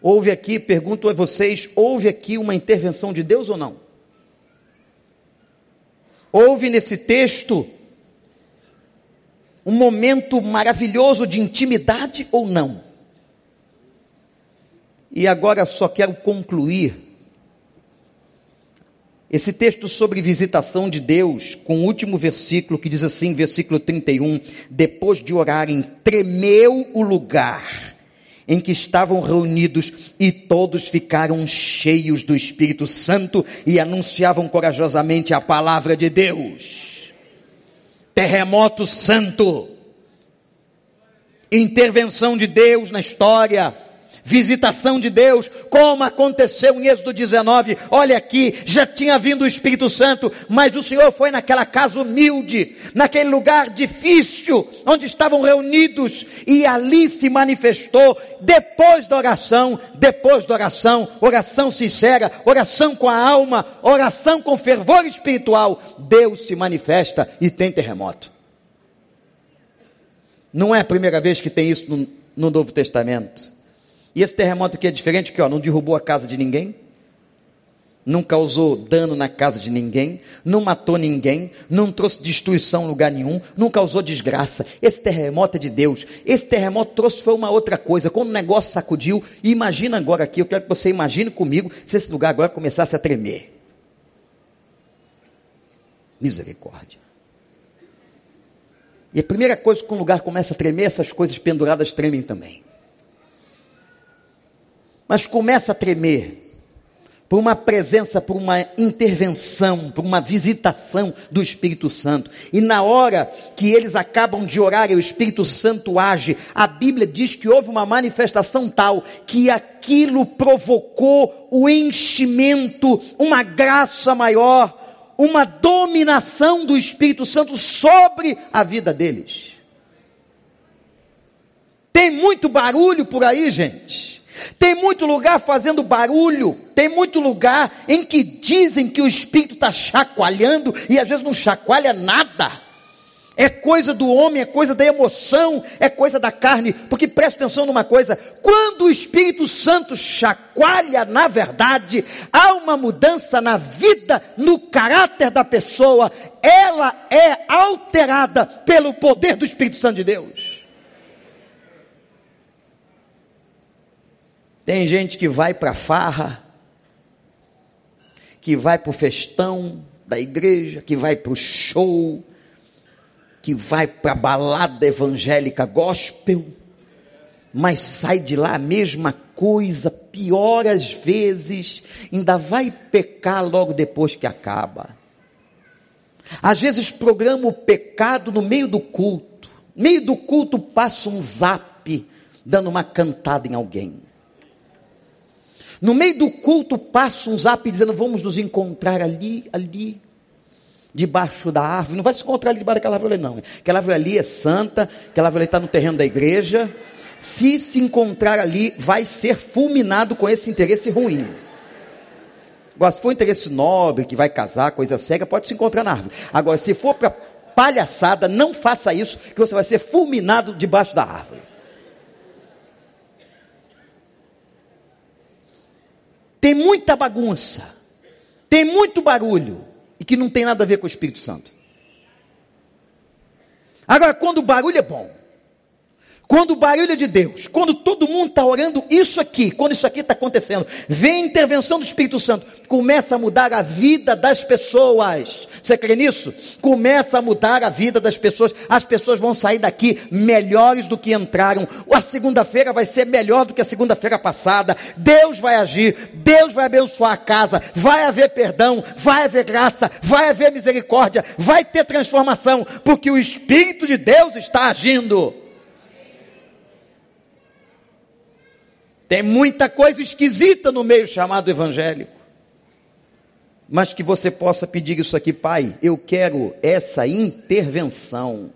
Houve aqui, pergunto a vocês, houve aqui uma intervenção de Deus ou não? Houve nesse texto um momento maravilhoso de intimidade ou não? E agora só quero concluir esse texto sobre visitação de Deus, com o último versículo que diz assim, versículo 31, depois de orarem, tremeu o lugar em que estavam reunidos e todos ficaram cheios do Espírito Santo e anunciavam corajosamente a palavra de Deus. Terremoto santo, intervenção de Deus na história, visitação de Deus, como aconteceu em Êxodo 19. Olha aqui, já tinha vindo o Espírito Santo, mas o Senhor foi naquela casa humilde, naquele lugar difícil, onde estavam reunidos, e ali se manifestou, depois da oração, depois da oração, oração sincera, oração com a alma, oração com fervor espiritual, Deus se manifesta e tem terremoto. Não é a primeira vez que tem isso no, no Novo Testamento. E esse terremoto aqui é diferente que ó, não derrubou a casa de ninguém, não causou dano na casa de ninguém, não matou ninguém, não trouxe destruição em lugar nenhum, não causou desgraça. Esse terremoto é de Deus. Esse terremoto trouxe foi uma outra coisa. Quando o negócio sacudiu, imagina agora aqui, eu quero que você imagine comigo se esse lugar agora começasse a tremer. Misericórdia. E a primeira coisa que um lugar começa a tremer, essas coisas penduradas tremem também mas começa a tremer. por uma presença, por uma intervenção, por uma visitação do Espírito Santo. E na hora que eles acabam de orar e o Espírito Santo age, a Bíblia diz que houve uma manifestação tal que aquilo provocou o enchimento, uma graça maior, uma dominação do Espírito Santo sobre a vida deles. Tem muito barulho por aí, gente. Tem muito lugar fazendo barulho, tem muito lugar em que dizem que o espírito está chacoalhando e às vezes não chacoalha nada. É coisa do homem, é coisa da emoção, é coisa da carne, porque presta atenção numa coisa: quando o Espírito Santo chacoalha, na verdade, há uma mudança na vida, no caráter da pessoa, ela é alterada pelo poder do Espírito Santo de Deus. Tem gente que vai para farra, que vai para o festão da igreja, que vai para o show, que vai para a balada evangélica gospel, mas sai de lá a mesma coisa, pior às vezes, ainda vai pecar logo depois que acaba. Às vezes programa o pecado no meio do culto, no meio do culto passa um zap, dando uma cantada em alguém. No meio do culto passa um zap dizendo: vamos nos encontrar ali, ali, debaixo da árvore. Não vai se encontrar ali debaixo daquela árvore, não. Aquela árvore ali é santa, aquela árvore está no terreno da igreja. Se se encontrar ali, vai ser fulminado com esse interesse ruim. Agora, se for interesse nobre, que vai casar, coisa cega, pode se encontrar na árvore. Agora, se for para palhaçada, não faça isso, que você vai ser fulminado debaixo da árvore. Tem muita bagunça, tem muito barulho e que não tem nada a ver com o Espírito Santo. Agora, quando o barulho é bom, quando o barulho é de Deus, quando todo mundo está orando isso aqui, quando isso aqui está acontecendo, vem a intervenção do Espírito Santo, começa a mudar a vida das pessoas. Você crê nisso? Começa a mudar a vida das pessoas. As pessoas vão sair daqui melhores do que entraram. A segunda-feira vai ser melhor do que a segunda-feira passada. Deus vai agir, Deus vai abençoar a casa, vai haver perdão, vai haver graça, vai haver misericórdia, vai ter transformação, porque o Espírito de Deus está agindo. Tem muita coisa esquisita no meio chamado evangélico. Mas que você possa pedir isso aqui, Pai, eu quero essa intervenção.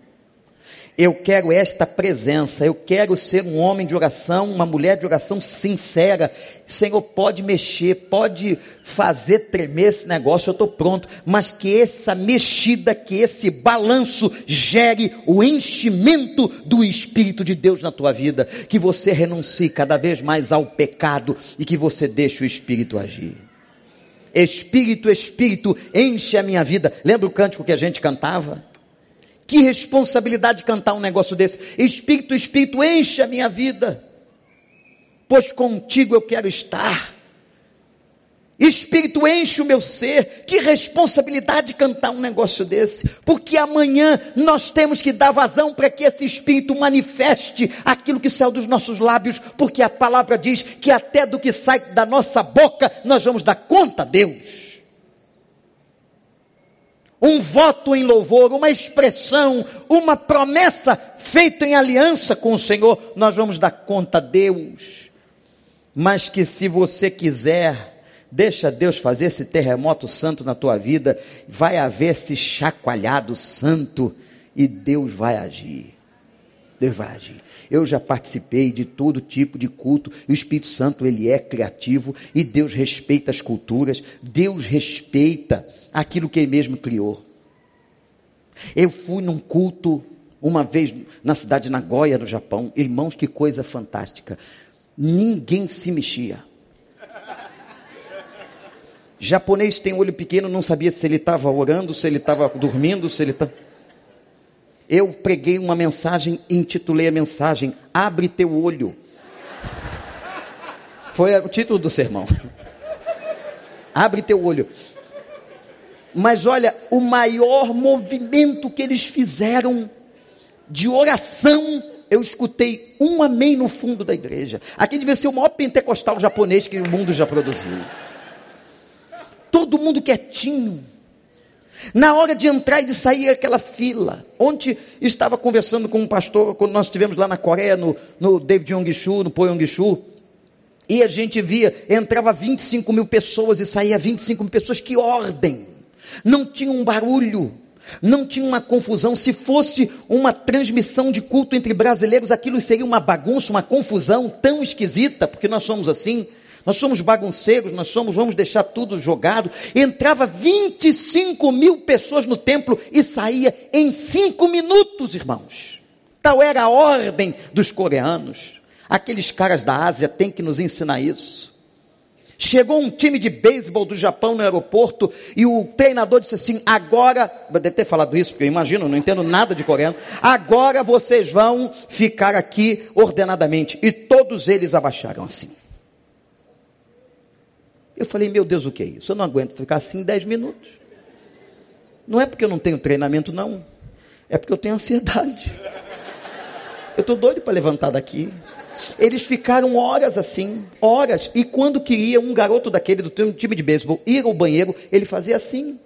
Eu quero esta presença, eu quero ser um homem de oração, uma mulher de oração sincera. Senhor, pode mexer, pode fazer tremer esse negócio, eu estou pronto, mas que essa mexida, que esse balanço gere o enchimento do Espírito de Deus na tua vida, que você renuncie cada vez mais ao pecado e que você deixe o Espírito agir. Espírito, Espírito, enche a minha vida. Lembra o cântico que a gente cantava? Que responsabilidade cantar um negócio desse. Espírito, Espírito, enche a minha vida, pois contigo eu quero estar. Espírito enche o meu ser. Que responsabilidade cantar um negócio desse. Porque amanhã nós temos que dar vazão para que esse Espírito manifeste aquilo que saiu dos nossos lábios. Porque a palavra diz que até do que sai da nossa boca nós vamos dar conta a Deus um voto em louvor, uma expressão, uma promessa feita em aliança com o Senhor, nós vamos dar conta a Deus. Mas que se você quiser, deixa Deus fazer esse terremoto santo na tua vida, vai haver esse chacoalhado santo e Deus vai agir. Agir. Eu já participei de todo tipo de culto. O Espírito Santo, ele é criativo e Deus respeita as culturas. Deus respeita aquilo que ele mesmo criou. Eu fui num culto uma vez na cidade de Nagoya, no Japão. Irmãos, que coisa fantástica. Ninguém se mexia. Japonês tem olho pequeno, não sabia se ele estava orando, se ele estava dormindo, se ele estava. Eu preguei uma mensagem, intitulei a mensagem Abre teu olho. Foi o título do sermão. Abre teu olho. Mas olha, o maior movimento que eles fizeram de oração, eu escutei um amém no fundo da igreja. Aqui devia ser o maior pentecostal japonês que o mundo já produziu. Todo mundo quietinho. Na hora de entrar e de sair aquela fila. Ontem estava conversando com um pastor, quando nós estivemos lá na Coreia, no, no David Yong-Shu, no Po Yong-Shu, e a gente via, entrava 25 mil pessoas e saía 25 mil pessoas, que ordem! Não tinha um barulho, não tinha uma confusão. Se fosse uma transmissão de culto entre brasileiros, aquilo seria uma bagunça, uma confusão tão esquisita, porque nós somos assim. Nós somos bagunceiros, nós somos, vamos deixar tudo jogado. Entrava 25 mil pessoas no templo e saía em cinco minutos, irmãos. Tal era a ordem dos coreanos. Aqueles caras da Ásia têm que nos ensinar isso. Chegou um time de beisebol do Japão no aeroporto e o treinador disse assim: agora, deve ter falado isso, porque eu imagino, não entendo nada de coreano. Agora vocês vão ficar aqui ordenadamente. E todos eles abaixaram assim. Eu falei, meu Deus, o que é isso? Eu não aguento ficar assim 10 minutos. Não é porque eu não tenho treinamento, não. É porque eu tenho ansiedade. Eu estou doido para levantar daqui. Eles ficaram horas assim, horas. E quando queria um garoto daquele do time de beisebol ir ao banheiro, ele fazia assim.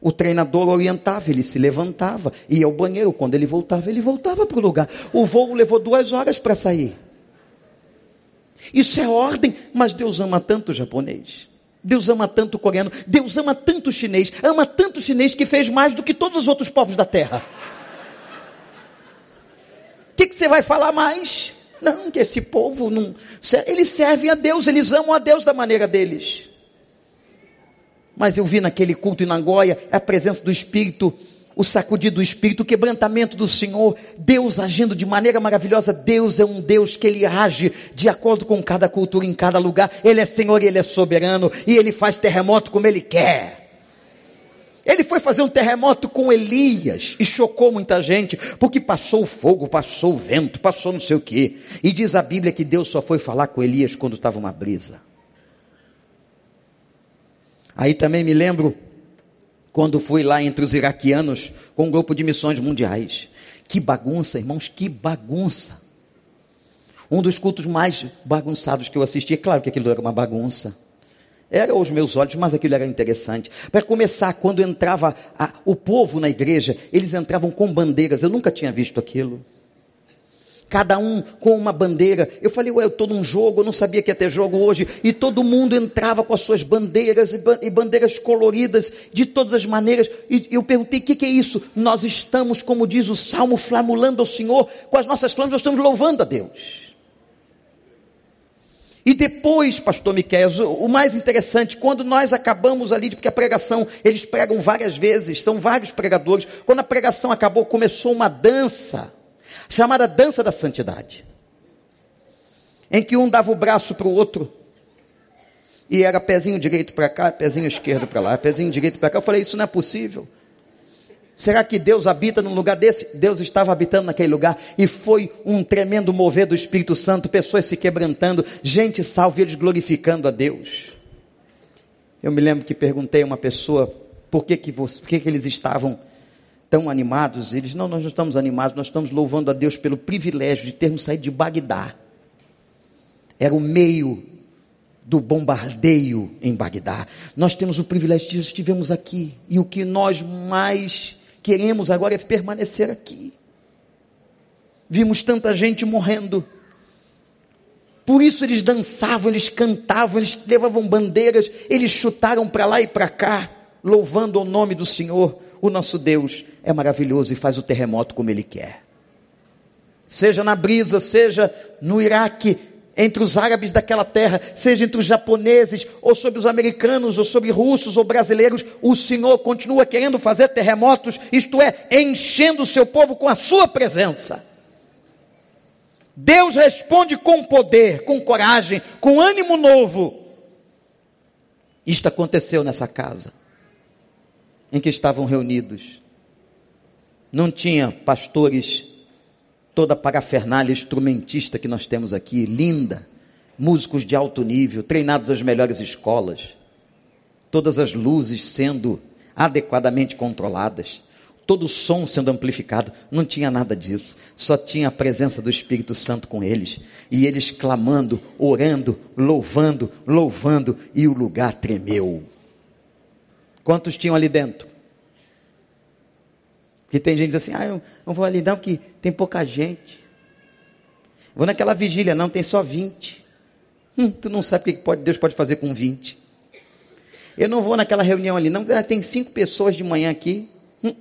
O treinador orientava, ele se levantava, ia ao banheiro. Quando ele voltava, ele voltava para o lugar. O voo levou duas horas para sair. Isso é ordem, mas Deus ama tanto o japonês. Deus ama tanto o coreano, Deus ama tanto o chinês, ama tanto o chinês que fez mais do que todos os outros povos da terra. O que, que, você vai falar mais? Não, que esse povo não. Eles servem a Deus, eles amam a Deus da maneira deles. Mas eu vi naquele culto em Nagoya a presença do Espírito o sacudir do Espírito, o quebrantamento do Senhor, Deus agindo de maneira maravilhosa. Deus é um Deus que ele age de acordo com cada cultura, em cada lugar. Ele é Senhor e ele é soberano, e ele faz terremoto como ele quer. Ele foi fazer um terremoto com Elias e chocou muita gente, porque passou o fogo, passou o vento, passou não sei o que. E diz a Bíblia que Deus só foi falar com Elias quando estava uma brisa. Aí também me lembro quando fui lá entre os iraquianos com um grupo de missões mundiais. Que bagunça, irmãos, que bagunça. Um dos cultos mais bagunçados que eu assisti, é claro que aquilo era uma bagunça. Era aos meus olhos, mas aquilo era interessante. Para começar, quando entrava a, o povo na igreja, eles entravam com bandeiras. Eu nunca tinha visto aquilo cada um com uma bandeira. Eu falei, ué, eu estou num jogo, eu não sabia que ia ter jogo hoje. E todo mundo entrava com as suas bandeiras e bandeiras coloridas de todas as maneiras. E eu perguntei, o que, que, é isso? Nós estamos, como diz o Salmo, flamulando ao Senhor, com as nossas flâmulas, nós estamos louvando a Deus. E depois, pastor Miquel, o mais interessante, quando nós acabamos ali, porque a pregação, eles pregam várias vezes, são vários pregadores. Quando a pregação acabou, começou uma dança chamada dança da santidade, em que um dava o braço para o outro, e era pezinho direito para cá, pezinho esquerdo para lá, pezinho direito para cá. Eu falei, isso não é possível. Será que Deus habita num lugar desse? Deus estava habitando naquele lugar e foi um tremendo mover do Espírito Santo, pessoas se quebrantando, gente salva eles glorificando a Deus. Eu me lembro que perguntei a uma pessoa por que, que, você, por que, que eles estavam tão animados? Eles, não, nós não estamos animados, nós estamos louvando a Deus pelo privilégio de termos saído de Bagdá. Era o meio do bombardeio em Bagdá. Nós temos o privilégio de estivemos aqui. E o que nós mais queremos agora é permanecer aqui. Vimos tanta gente morrendo. Por isso eles dançavam, eles cantavam, eles levavam bandeiras, eles chutaram para lá e para cá, louvando o nome do Senhor o nosso Deus é maravilhoso e faz o terremoto como Ele quer. Seja na brisa, seja no Iraque, entre os árabes daquela terra, seja entre os japoneses, ou sobre os americanos, ou sobre russos ou brasileiros, o Senhor continua querendo fazer terremotos, isto é, enchendo o seu povo com a sua presença. Deus responde com poder, com coragem, com ânimo novo. Isto aconteceu nessa casa em que estavam reunidos. Não tinha pastores, toda a parafernália instrumentista que nós temos aqui, linda, músicos de alto nível, treinados nas melhores escolas, todas as luzes sendo adequadamente controladas, todo o som sendo amplificado. Não tinha nada disso. Só tinha a presença do Espírito Santo com eles. E eles clamando, orando, louvando, louvando, e o lugar tremeu. Quantos tinham ali dentro? Que tem gente que diz assim: ah, eu não vou ali não, porque tem pouca gente. Vou naquela vigília, não, tem só 20. Hum, tu não sabe o que pode, Deus pode fazer com 20. Eu não vou naquela reunião ali, não, ah, tem cinco pessoas de manhã aqui. Hum.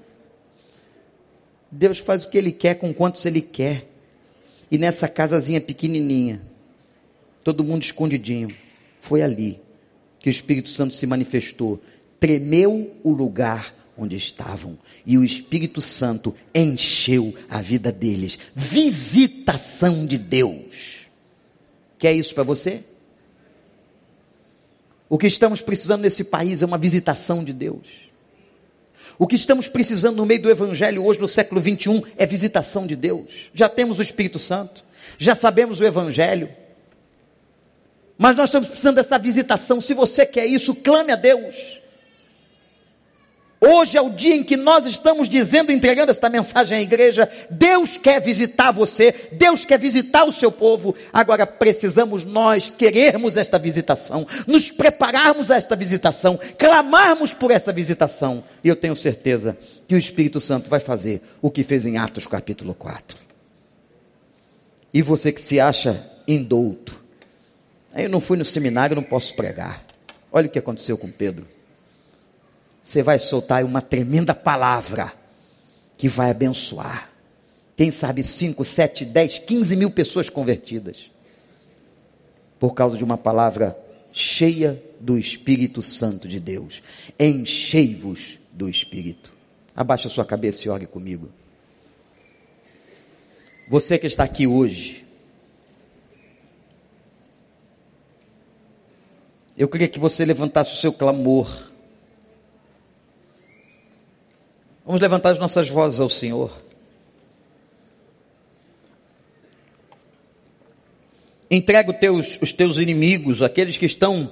Deus faz o que Ele quer com quantos Ele quer. E nessa casazinha pequenininha, todo mundo escondidinho, foi ali que o Espírito Santo se manifestou. Tremeu o lugar onde estavam, e o Espírito Santo encheu a vida deles. Visitação de Deus. Quer isso para você? O que estamos precisando nesse país é uma visitação de Deus. O que estamos precisando no meio do Evangelho hoje, no século 21, é visitação de Deus. Já temos o Espírito Santo, já sabemos o Evangelho, mas nós estamos precisando dessa visitação. Se você quer isso, clame a Deus. Hoje é o dia em que nós estamos dizendo, entregando esta mensagem à igreja. Deus quer visitar você, Deus quer visitar o seu povo. Agora precisamos nós querermos esta visitação, nos prepararmos a esta visitação, clamarmos por essa visitação. E eu tenho certeza que o Espírito Santo vai fazer o que fez em Atos capítulo 4. E você que se acha indouto, eu não fui no seminário, não posso pregar. Olha o que aconteceu com Pedro você vai soltar uma tremenda palavra que vai abençoar. Quem sabe 5, 7, 10, 15 mil pessoas convertidas. Por causa de uma palavra cheia do Espírito Santo de Deus. Enchei-vos do Espírito. Abaixa sua cabeça e ore comigo. Você que está aqui hoje, eu queria que você levantasse o seu clamor Vamos levantar as nossas vozes ao Senhor. Entrega os teus, os teus inimigos, aqueles que estão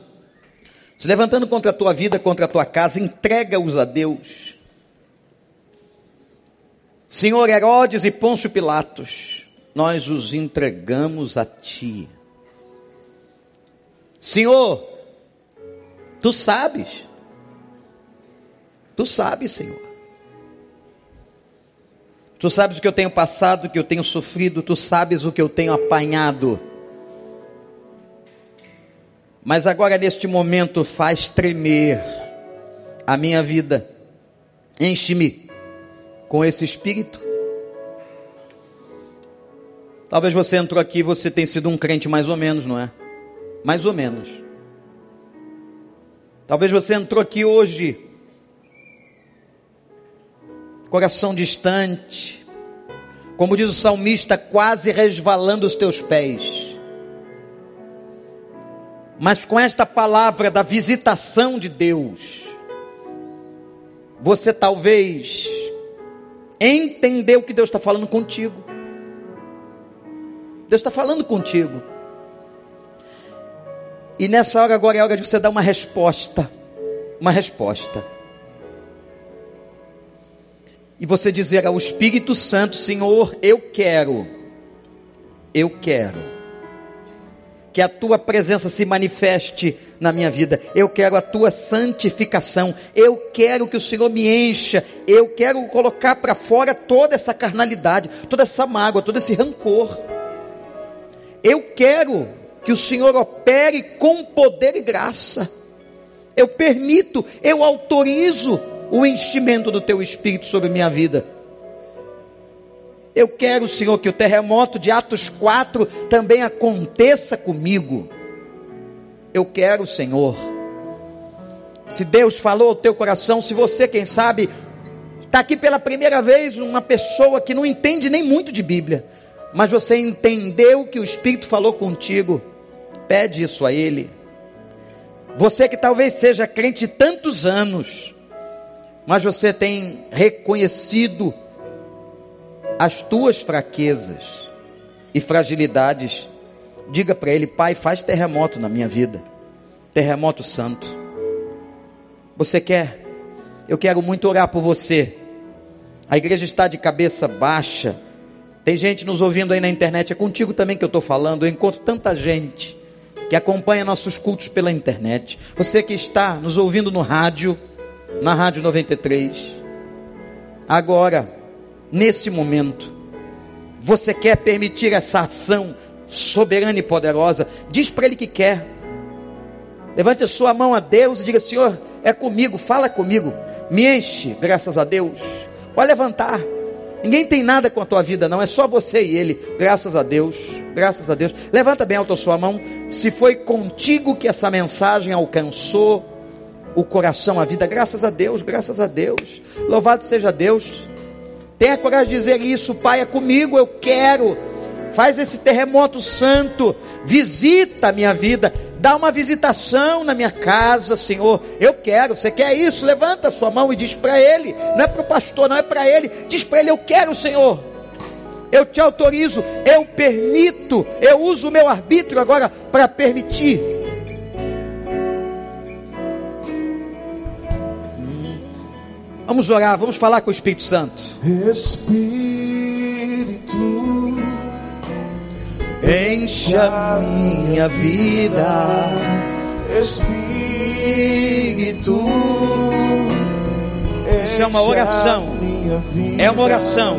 se levantando contra a tua vida, contra a tua casa, entrega-os a Deus. Senhor Herodes e Pôncio Pilatos, nós os entregamos a ti. Senhor, tu sabes, tu sabes, Senhor. Tu sabes o que eu tenho passado, o que eu tenho sofrido, tu sabes o que eu tenho apanhado. Mas agora, neste momento, faz tremer a minha vida. Enche-me com esse espírito. Talvez você entrou aqui e você tenha sido um crente mais ou menos, não é? Mais ou menos. Talvez você entrou aqui hoje coração distante, como diz o salmista, quase resvalando os teus pés. Mas com esta palavra da visitação de Deus, você talvez entendeu que Deus está falando contigo. Deus está falando contigo. E nessa hora agora é hora de você dar uma resposta. Uma resposta e você dizer ao Espírito Santo: Senhor, eu quero, eu quero que a tua presença se manifeste na minha vida. Eu quero a tua santificação. Eu quero que o Senhor me encha. Eu quero colocar para fora toda essa carnalidade, toda essa mágoa, todo esse rancor. Eu quero que o Senhor opere com poder e graça. Eu permito, eu autorizo o enchimento do teu espírito sobre minha vida. Eu quero, Senhor, que o terremoto de Atos 4 também aconteça comigo. Eu quero, Senhor. Se Deus falou ao teu coração, se você, quem sabe, está aqui pela primeira vez, uma pessoa que não entende nem muito de Bíblia, mas você entendeu que o Espírito falou contigo, pede isso a Ele. Você que talvez seja crente tantos anos, mas você tem reconhecido as tuas fraquezas e fragilidades, diga para ele: Pai, faz terremoto na minha vida, terremoto santo. Você quer? Eu quero muito orar por você. A igreja está de cabeça baixa. Tem gente nos ouvindo aí na internet, é contigo também que eu estou falando. Eu encontro tanta gente que acompanha nossos cultos pela internet. Você que está nos ouvindo no rádio, na Rádio 93. Agora, nesse momento, você quer permitir essa ação soberana e poderosa? Diz para Ele que quer. Levante a sua mão a Deus e diga: Senhor, é comigo, fala comigo, me enche, graças a Deus. Pode levantar. Ninguém tem nada com a tua vida, não. É só você e ele. Graças a Deus. Graças a Deus. Levanta bem alto a sua mão. Se foi contigo que essa mensagem alcançou o coração, a vida, graças a Deus, graças a Deus. Louvado seja Deus. Tenha coragem de dizer isso, Pai, é comigo, eu quero. Faz esse terremoto santo, visita a minha vida, dá uma visitação na minha casa, Senhor. Eu quero, você quer isso? Levanta a sua mão e diz para ele, não é para o pastor, não é para ele. Diz para ele: Eu quero, Senhor. Eu te autorizo, eu permito, eu uso o meu arbítrio agora para permitir. Vamos orar, vamos falar com o Espírito Santo. Espírito Enche a minha vida, Espírito. Isso é uma oração. É uma oração.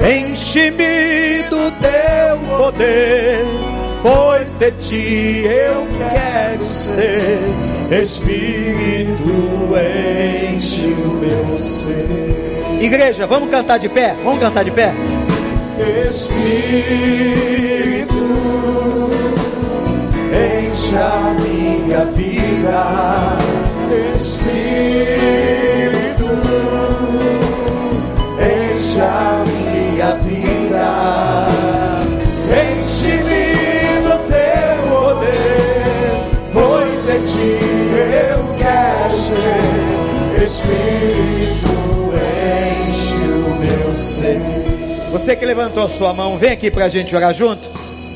Enche-me do teu poder, pois de ti eu quero ser. Espírito, enche o meu ser. Igreja, vamos cantar de pé? Vamos cantar de pé? Espírito, enche a minha vida, Espírito, Você que levantou a sua mão, vem aqui para a gente orar junto.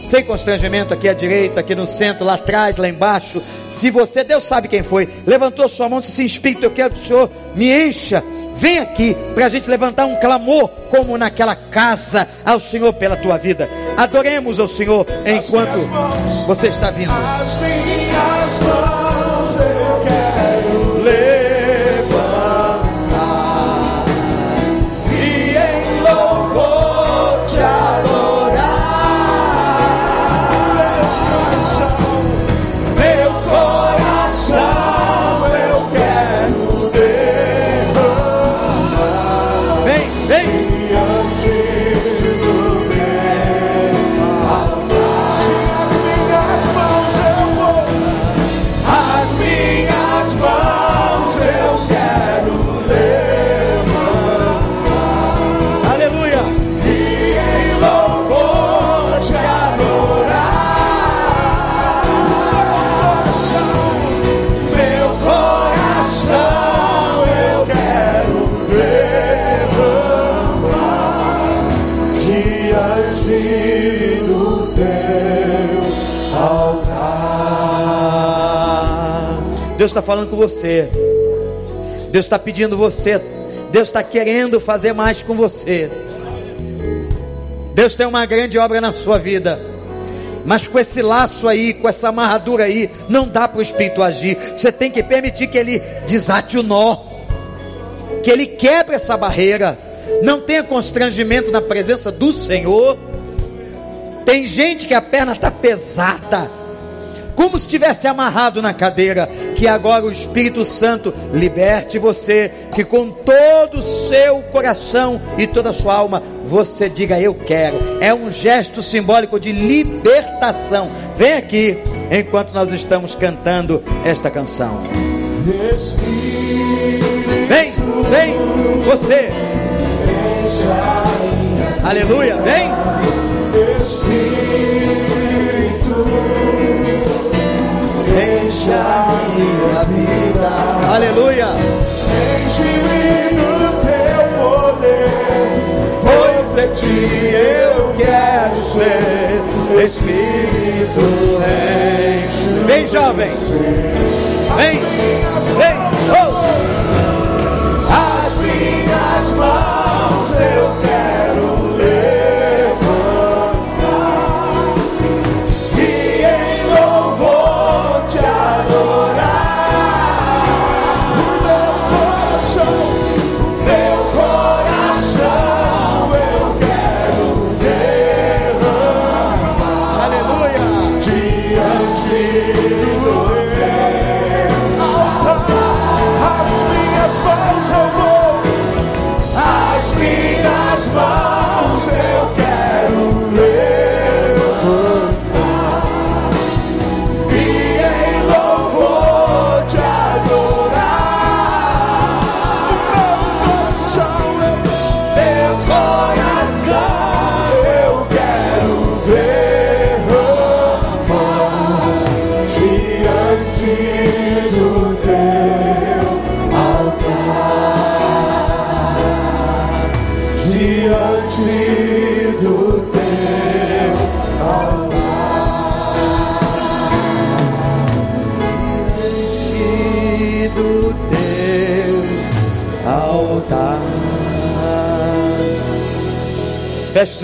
Sem constrangimento, aqui à direita, aqui no centro, lá atrás, lá embaixo. Se você, Deus sabe quem foi, levantou a sua mão disse assim: Espírito, eu quero que o Senhor me encha. Vem aqui para a gente levantar um clamor, como naquela casa, ao Senhor pela tua vida. Adoremos ao Senhor enquanto você está vindo. As minhas mãos eu quero Deus está falando com você. Deus está pedindo você. Deus está querendo fazer mais com você. Deus tem uma grande obra na sua vida. Mas com esse laço aí, com essa amarradura aí, não dá para o Espírito agir. Você tem que permitir que ele desate o nó. Que ele quebre essa barreira. Não tenha constrangimento na presença do Senhor. Tem gente que a perna está pesada como se estivesse amarrado na cadeira, que agora o Espírito Santo liberte você, que com todo o seu coração e toda a sua alma você diga eu quero. É um gesto simbólico de libertação. Vem aqui enquanto nós estamos cantando esta canção. Vem, vem, você. Aleluia, vem. Espírito, enche a minha vida, Aleluia. enche-me do teu poder, pois de ti eu quero ser. Espírito, enche Vem, jovem. Vem, vem. Oh. as minhas mãos. do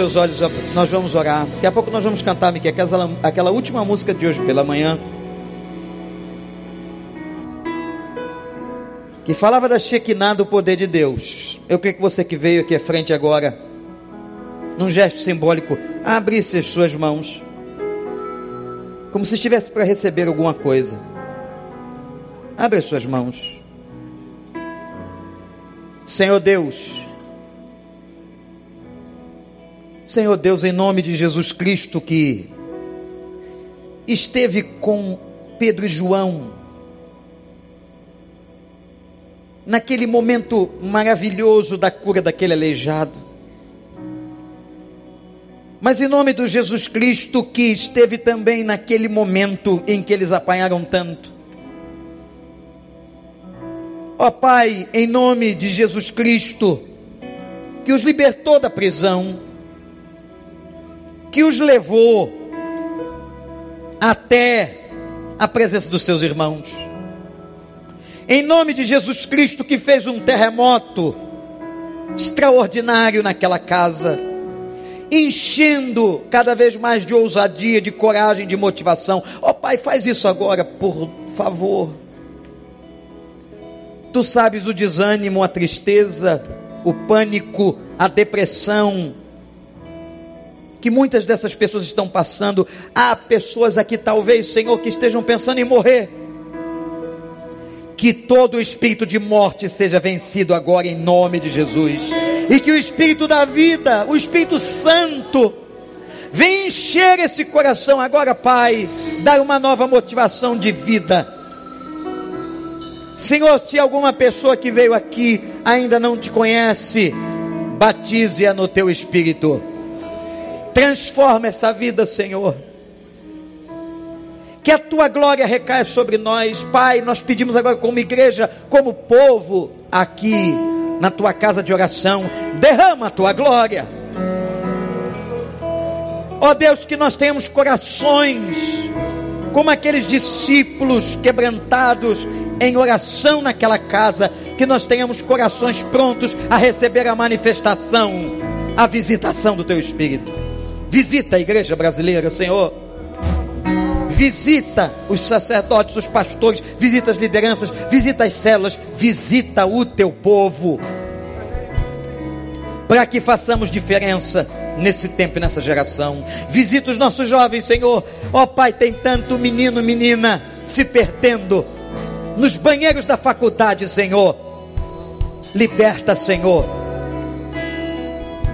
seus olhos, nós vamos orar. Daqui a pouco nós vamos cantar, Miquel, aquela, aquela última música de hoje pela manhã. Que falava da Shekinah do poder de Deus. Eu creio que você que veio aqui à frente agora, num gesto simbólico, abrisse as suas mãos, como se estivesse para receber alguma coisa. Abre as suas mãos. Senhor Deus, Senhor Deus, em nome de Jesus Cristo, que esteve com Pedro e João, naquele momento maravilhoso da cura daquele aleijado. Mas em nome do Jesus Cristo, que esteve também naquele momento em que eles apanharam tanto. Ó Pai, em nome de Jesus Cristo, que os libertou da prisão, que os levou até a presença dos seus irmãos. Em nome de Jesus Cristo, que fez um terremoto extraordinário naquela casa, enchendo cada vez mais de ousadia, de coragem, de motivação. Ó oh, Pai, faz isso agora, por favor. Tu sabes o desânimo, a tristeza, o pânico, a depressão, que muitas dessas pessoas estão passando. Há pessoas aqui, talvez, Senhor, que estejam pensando em morrer. Que todo o espírito de morte seja vencido agora em nome de Jesus. E que o espírito da vida, o Espírito Santo, venha encher esse coração agora, Pai, dar uma nova motivação de vida. Senhor, se alguma pessoa que veio aqui ainda não te conhece, batize-a no teu espírito Transforma essa vida, Senhor. Que a tua glória recaia sobre nós, Pai. Nós pedimos agora, como igreja, como povo, aqui na tua casa de oração, derrama a tua glória. Ó oh Deus, que nós tenhamos corações como aqueles discípulos quebrantados em oração naquela casa, que nós tenhamos corações prontos a receber a manifestação, a visitação do teu Espírito. Visita a igreja brasileira, Senhor. Visita os sacerdotes, os pastores, visita as lideranças, visita as células, visita o teu povo. Para que façamos diferença nesse tempo e nessa geração. Visita os nossos jovens, Senhor. Ó oh, Pai, tem tanto menino, menina se perdendo nos banheiros da faculdade, Senhor. Liberta, Senhor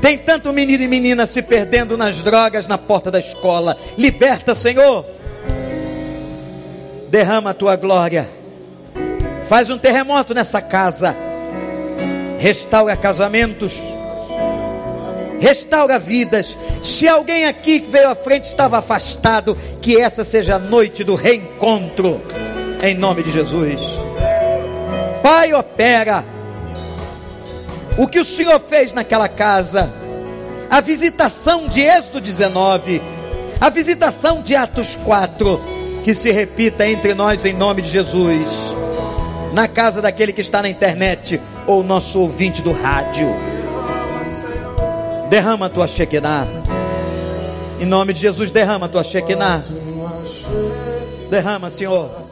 tem tanto menino e menina se perdendo nas drogas na porta da escola. Liberta, Senhor. Derrama a tua glória. Faz um terremoto nessa casa. Restaura casamentos. Restaura vidas. Se alguém aqui que veio à frente estava afastado, que essa seja a noite do reencontro. Em nome de Jesus. Pai, opera o que o Senhor fez naquela casa, a visitação de Êxodo 19, a visitação de Atos 4, que se repita entre nós em nome de Jesus, na casa daquele que está na internet ou nosso ouvinte do rádio. Derrama a tua Shekinah. Em nome de Jesus, derrama a tua Shekinah. Derrama, Senhor.